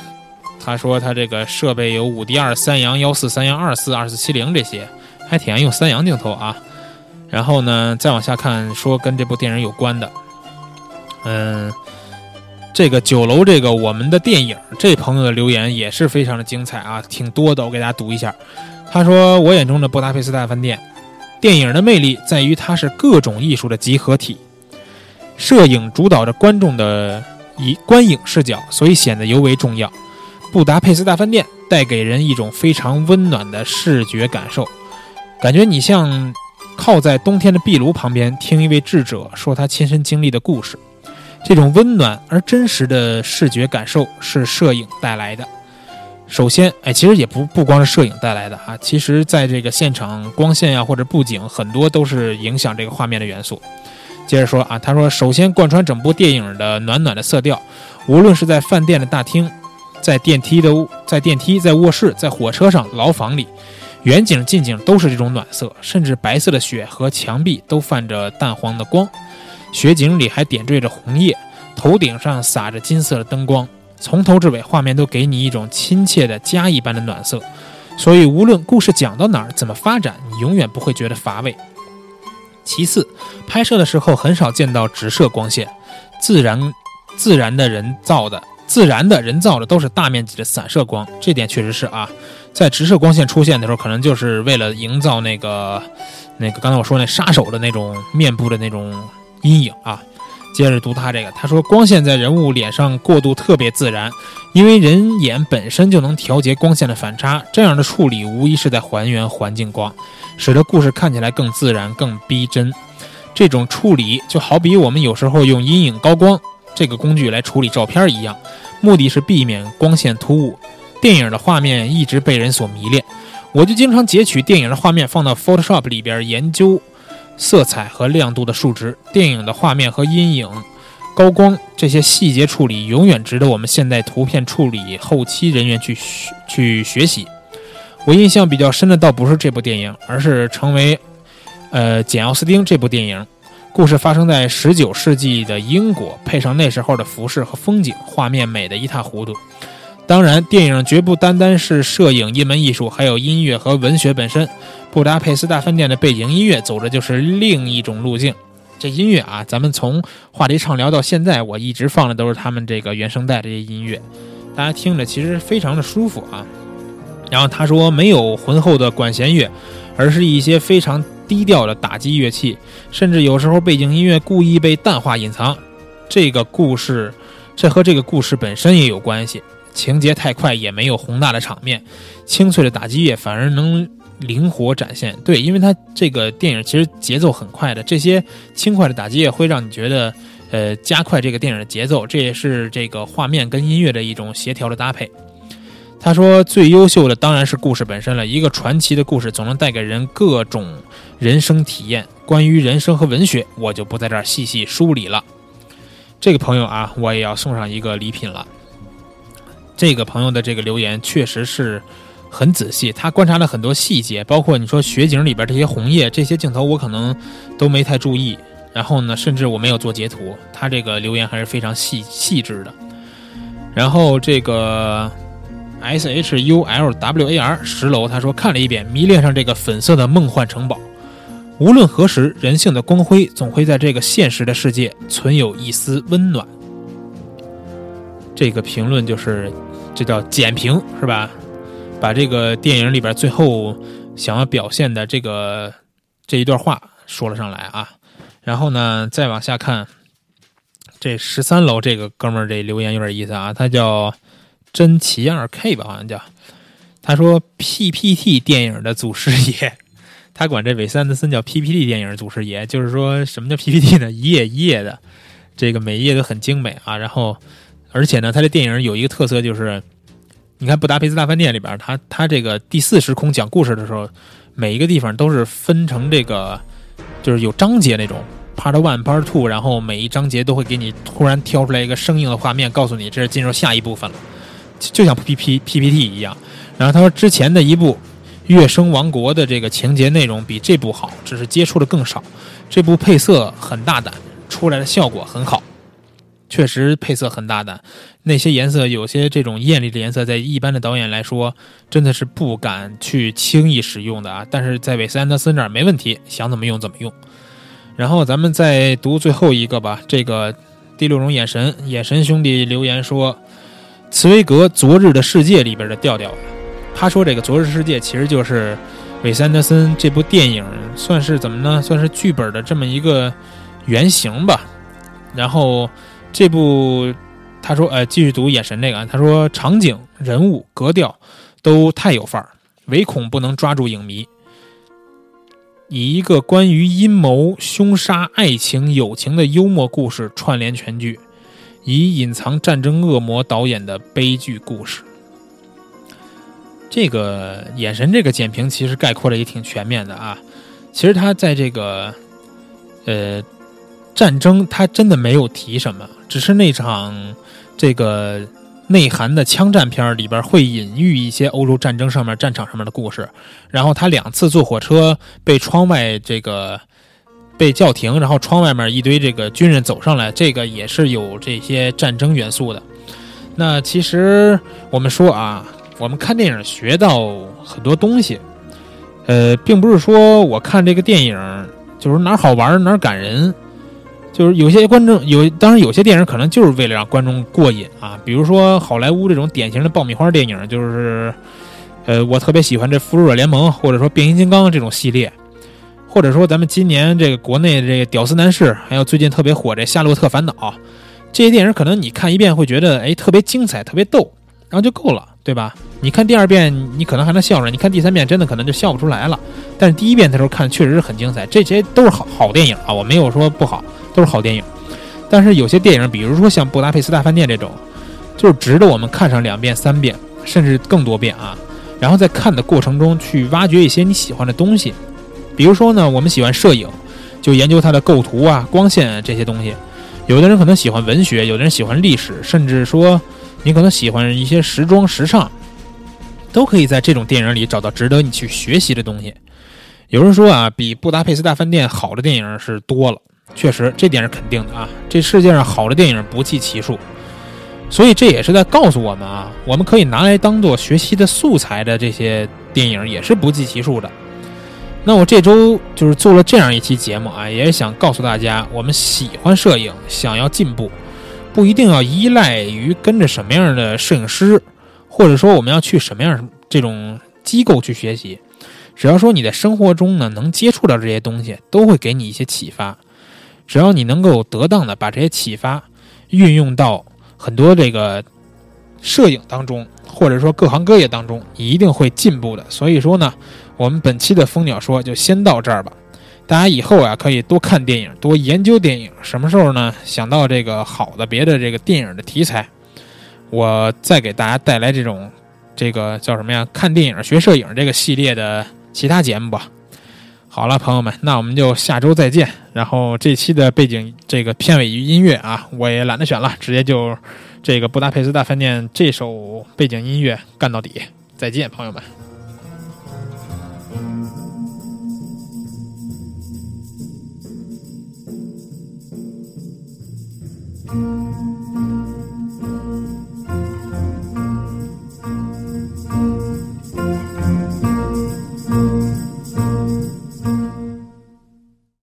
他说他这个设备有五 D 二、三阳幺四、三阳二四、二四七零这些，还挺爱用三阳镜头啊。然后呢，再往下看，说跟这部电影有关的，嗯。这个九楼，这个我们的电影，这朋友的留言也是非常的精彩啊，挺多的。我给大家读一下，他说：“我眼中的布达佩斯大饭店，电影的魅力在于它是各种艺术的集合体，摄影主导着观众的以观影视角，所以显得尤为重要。布达佩斯大饭店带给人一种非常温暖的视觉感受，感觉你像靠在冬天的壁炉旁边，听一位智者说他亲身经历的故事。”这种温暖而真实的视觉感受是摄影带来的。首先，哎，其实也不不光是摄影带来的啊，其实在这个现场光线呀或者布景很多都是影响这个画面的元素。接着说啊，他说，首先贯穿整部电影的暖暖的色调，无论是在饭店的大厅，在电梯的屋在电梯在卧室在火车上牢房里，远景近景都是这种暖色，甚至白色的雪和墙壁都泛着淡黄的光。雪景里还点缀着红叶，头顶上洒着金色的灯光，从头至尾画面都给你一种亲切的家一般的暖色，所以无论故事讲到哪儿，怎么发展，你永远不会觉得乏味。其次，拍摄的时候很少见到直射光线，自然自然的人造的，自然的人造的都是大面积的散射光，这点确实是啊。在直射光线出现的时候，可能就是为了营造那个那个刚才我说那杀手的那种面部的那种阴影啊。接着读他这个，他说光线在人物脸上过渡特别自然，因为人眼本身就能调节光线的反差，这样的处理无疑是在还原环境光，使得故事看起来更自然、更逼真。这种处理就好比我们有时候用阴影高光这个工具来处理照片一样，目的是避免光线突兀。电影的画面一直被人所迷恋，我就经常截取电影的画面放到 Photoshop 里边研究。色彩和亮度的数值，电影的画面和阴影、高光这些细节处理，永远值得我们现代图片处理后期人员去学去学习。我印象比较深的倒不是这部电影，而是成为呃简奥斯汀这部电影。故事发生在十九世纪的英国，配上那时候的服饰和风景，画面美得一塌糊涂。当然，电影绝不单单是摄影一门艺术，还有音乐和文学本身。布达佩斯大饭店的背景音乐走的就是另一种路径。这音乐啊，咱们从话题畅聊到现在，我一直放的都是他们这个原声带这些音乐，大家听着其实非常的舒服啊。然后他说没有浑厚的管弦乐，而是一些非常低调的打击乐器，甚至有时候背景音乐故意被淡化隐藏。这个故事，这和这个故事本身也有关系。情节太快，也没有宏大的场面，清脆的打击乐反而能灵活展现。对，因为它这个电影其实节奏很快的，这些轻快的打击乐会让你觉得，呃，加快这个电影的节奏。这也是这个画面跟音乐的一种协调的搭配。他说，最优秀的当然是故事本身了。一个传奇的故事总能带给人各种人生体验。关于人生和文学，我就不在这儿细细梳理了。这个朋友啊，我也要送上一个礼品了。这个朋友的这个留言确实是很仔细，他观察了很多细节，包括你说雪景里边这些红叶这些镜头，我可能都没太注意。然后呢，甚至我没有做截图，他这个留言还是非常细细致的。然后这个 S H U L W A R 十楼他说看了一遍，迷恋上这个粉色的梦幻城堡。无论何时，人性的光辉总会在这个现实的世界存有一丝温暖。这个评论就是。这叫简评是吧？把这个电影里边最后想要表现的这个这一段话说了上来啊。然后呢，再往下看，这十三楼这个哥们儿这留言有点意思啊。他叫真奇二 K 吧，好像叫。他说 PPT 电影的祖师爷，他管这韦斯安德森叫 PPT 电影祖师爷，就是说什么叫 PPT 呢？一页一页的，这个每一页都很精美啊。然后。而且呢，他这电影有一个特色，就是你看《布达佩斯大饭店》里边，他他这个第四时空讲故事的时候，每一个地方都是分成这个，就是有章节那种，Part One、Part Two，然后每一章节都会给你突然挑出来一个生硬的画面，告诉你这是进入下一部分了，就像 P P P P T 一样。然后他说之前的一部《月升王国》的这个情节内容比这部好，只是接触的更少。这部配色很大胆，出来的效果很好。确实配色很大胆，那些颜色有些这种艳丽的颜色，在一般的导演来说，真的是不敢去轻易使用的啊。但是在韦斯安德森这儿没问题，想怎么用怎么用。然后咱们再读最后一个吧，这个第六种眼神，眼神兄弟留言说，茨威格《昨日的世界》里边的调调。他说这个《昨日世界》其实就是韦斯安德森这部电影算是怎么呢？算是剧本的这么一个原型吧。然后。这部，他说，呃，继续读眼神这个，他说场景、人物、格调都太有范儿，唯恐不能抓住影迷。以一个关于阴谋、凶杀、爱情、友情的幽默故事串联全剧，以隐藏战争恶魔导演的悲剧故事。这个眼神这个简评其实概括的也挺全面的啊。其实他在这个，呃。战争，他真的没有提什么，只是那场这个内涵的枪战片里边会隐喻一些欧洲战争上面战场上面的故事。然后他两次坐火车被窗外这个被叫停，然后窗外面一堆这个军人走上来，这个也是有这些战争元素的。那其实我们说啊，我们看电影学到很多东西，呃，并不是说我看这个电影就是哪好玩哪感人。就是有些观众有，当然有些电影可能就是为了让观众过瘾啊，比如说好莱坞这种典型的爆米花电影，就是，呃，我特别喜欢这《复仇者联盟》或者说《变形金刚》这种系列，或者说咱们今年这个国内这个《屌丝男士》，还有最近特别火这《夏洛特烦恼》，这些电影可能你看一遍会觉得哎特别精彩、特别逗，然后就够了，对吧？你看第二遍你可能还能笑着，你看第三遍真的可能就笑不出来了。但是第一遍的时候看确实是很精彩，这些都是好好电影啊，我没有说不好。都是好电影，但是有些电影，比如说像《布达佩斯大饭店》这种，就是值得我们看上两遍、三遍，甚至更多遍啊。然后在看的过程中去挖掘一些你喜欢的东西，比如说呢，我们喜欢摄影，就研究它的构图啊、光线啊这些东西。有的人可能喜欢文学，有的人喜欢历史，甚至说你可能喜欢一些时装、时尚，都可以在这种电影里找到值得你去学习的东西。有人说啊，比《布达佩斯大饭店》好的电影是多了。确实，这点是肯定的啊！这世界上好的电影不计其数，所以这也是在告诉我们啊，我们可以拿来当做学习的素材的这些电影也是不计其数的。那我这周就是做了这样一期节目啊，也是想告诉大家，我们喜欢摄影，想要进步，不一定要依赖于跟着什么样的摄影师，或者说我们要去什么样这种机构去学习，只要说你在生活中呢能接触到这些东西，都会给你一些启发。只要你能够得当的把这些启发运用到很多这个摄影当中，或者说各行各业当中，你一定会进步的。所以说呢，我们本期的蜂鸟说就先到这儿吧。大家以后啊可以多看电影，多研究电影。什么时候呢？想到这个好的别的这个电影的题材，我再给大家带来这种这个叫什么呀？看电影学摄影这个系列的其他节目吧。好了，朋友们，那我们就下周再见。然后这期的背景这个片尾音乐啊，我也懒得选了，直接就这个《布达佩斯大饭店》这首背景音乐干到底。再见，朋友们。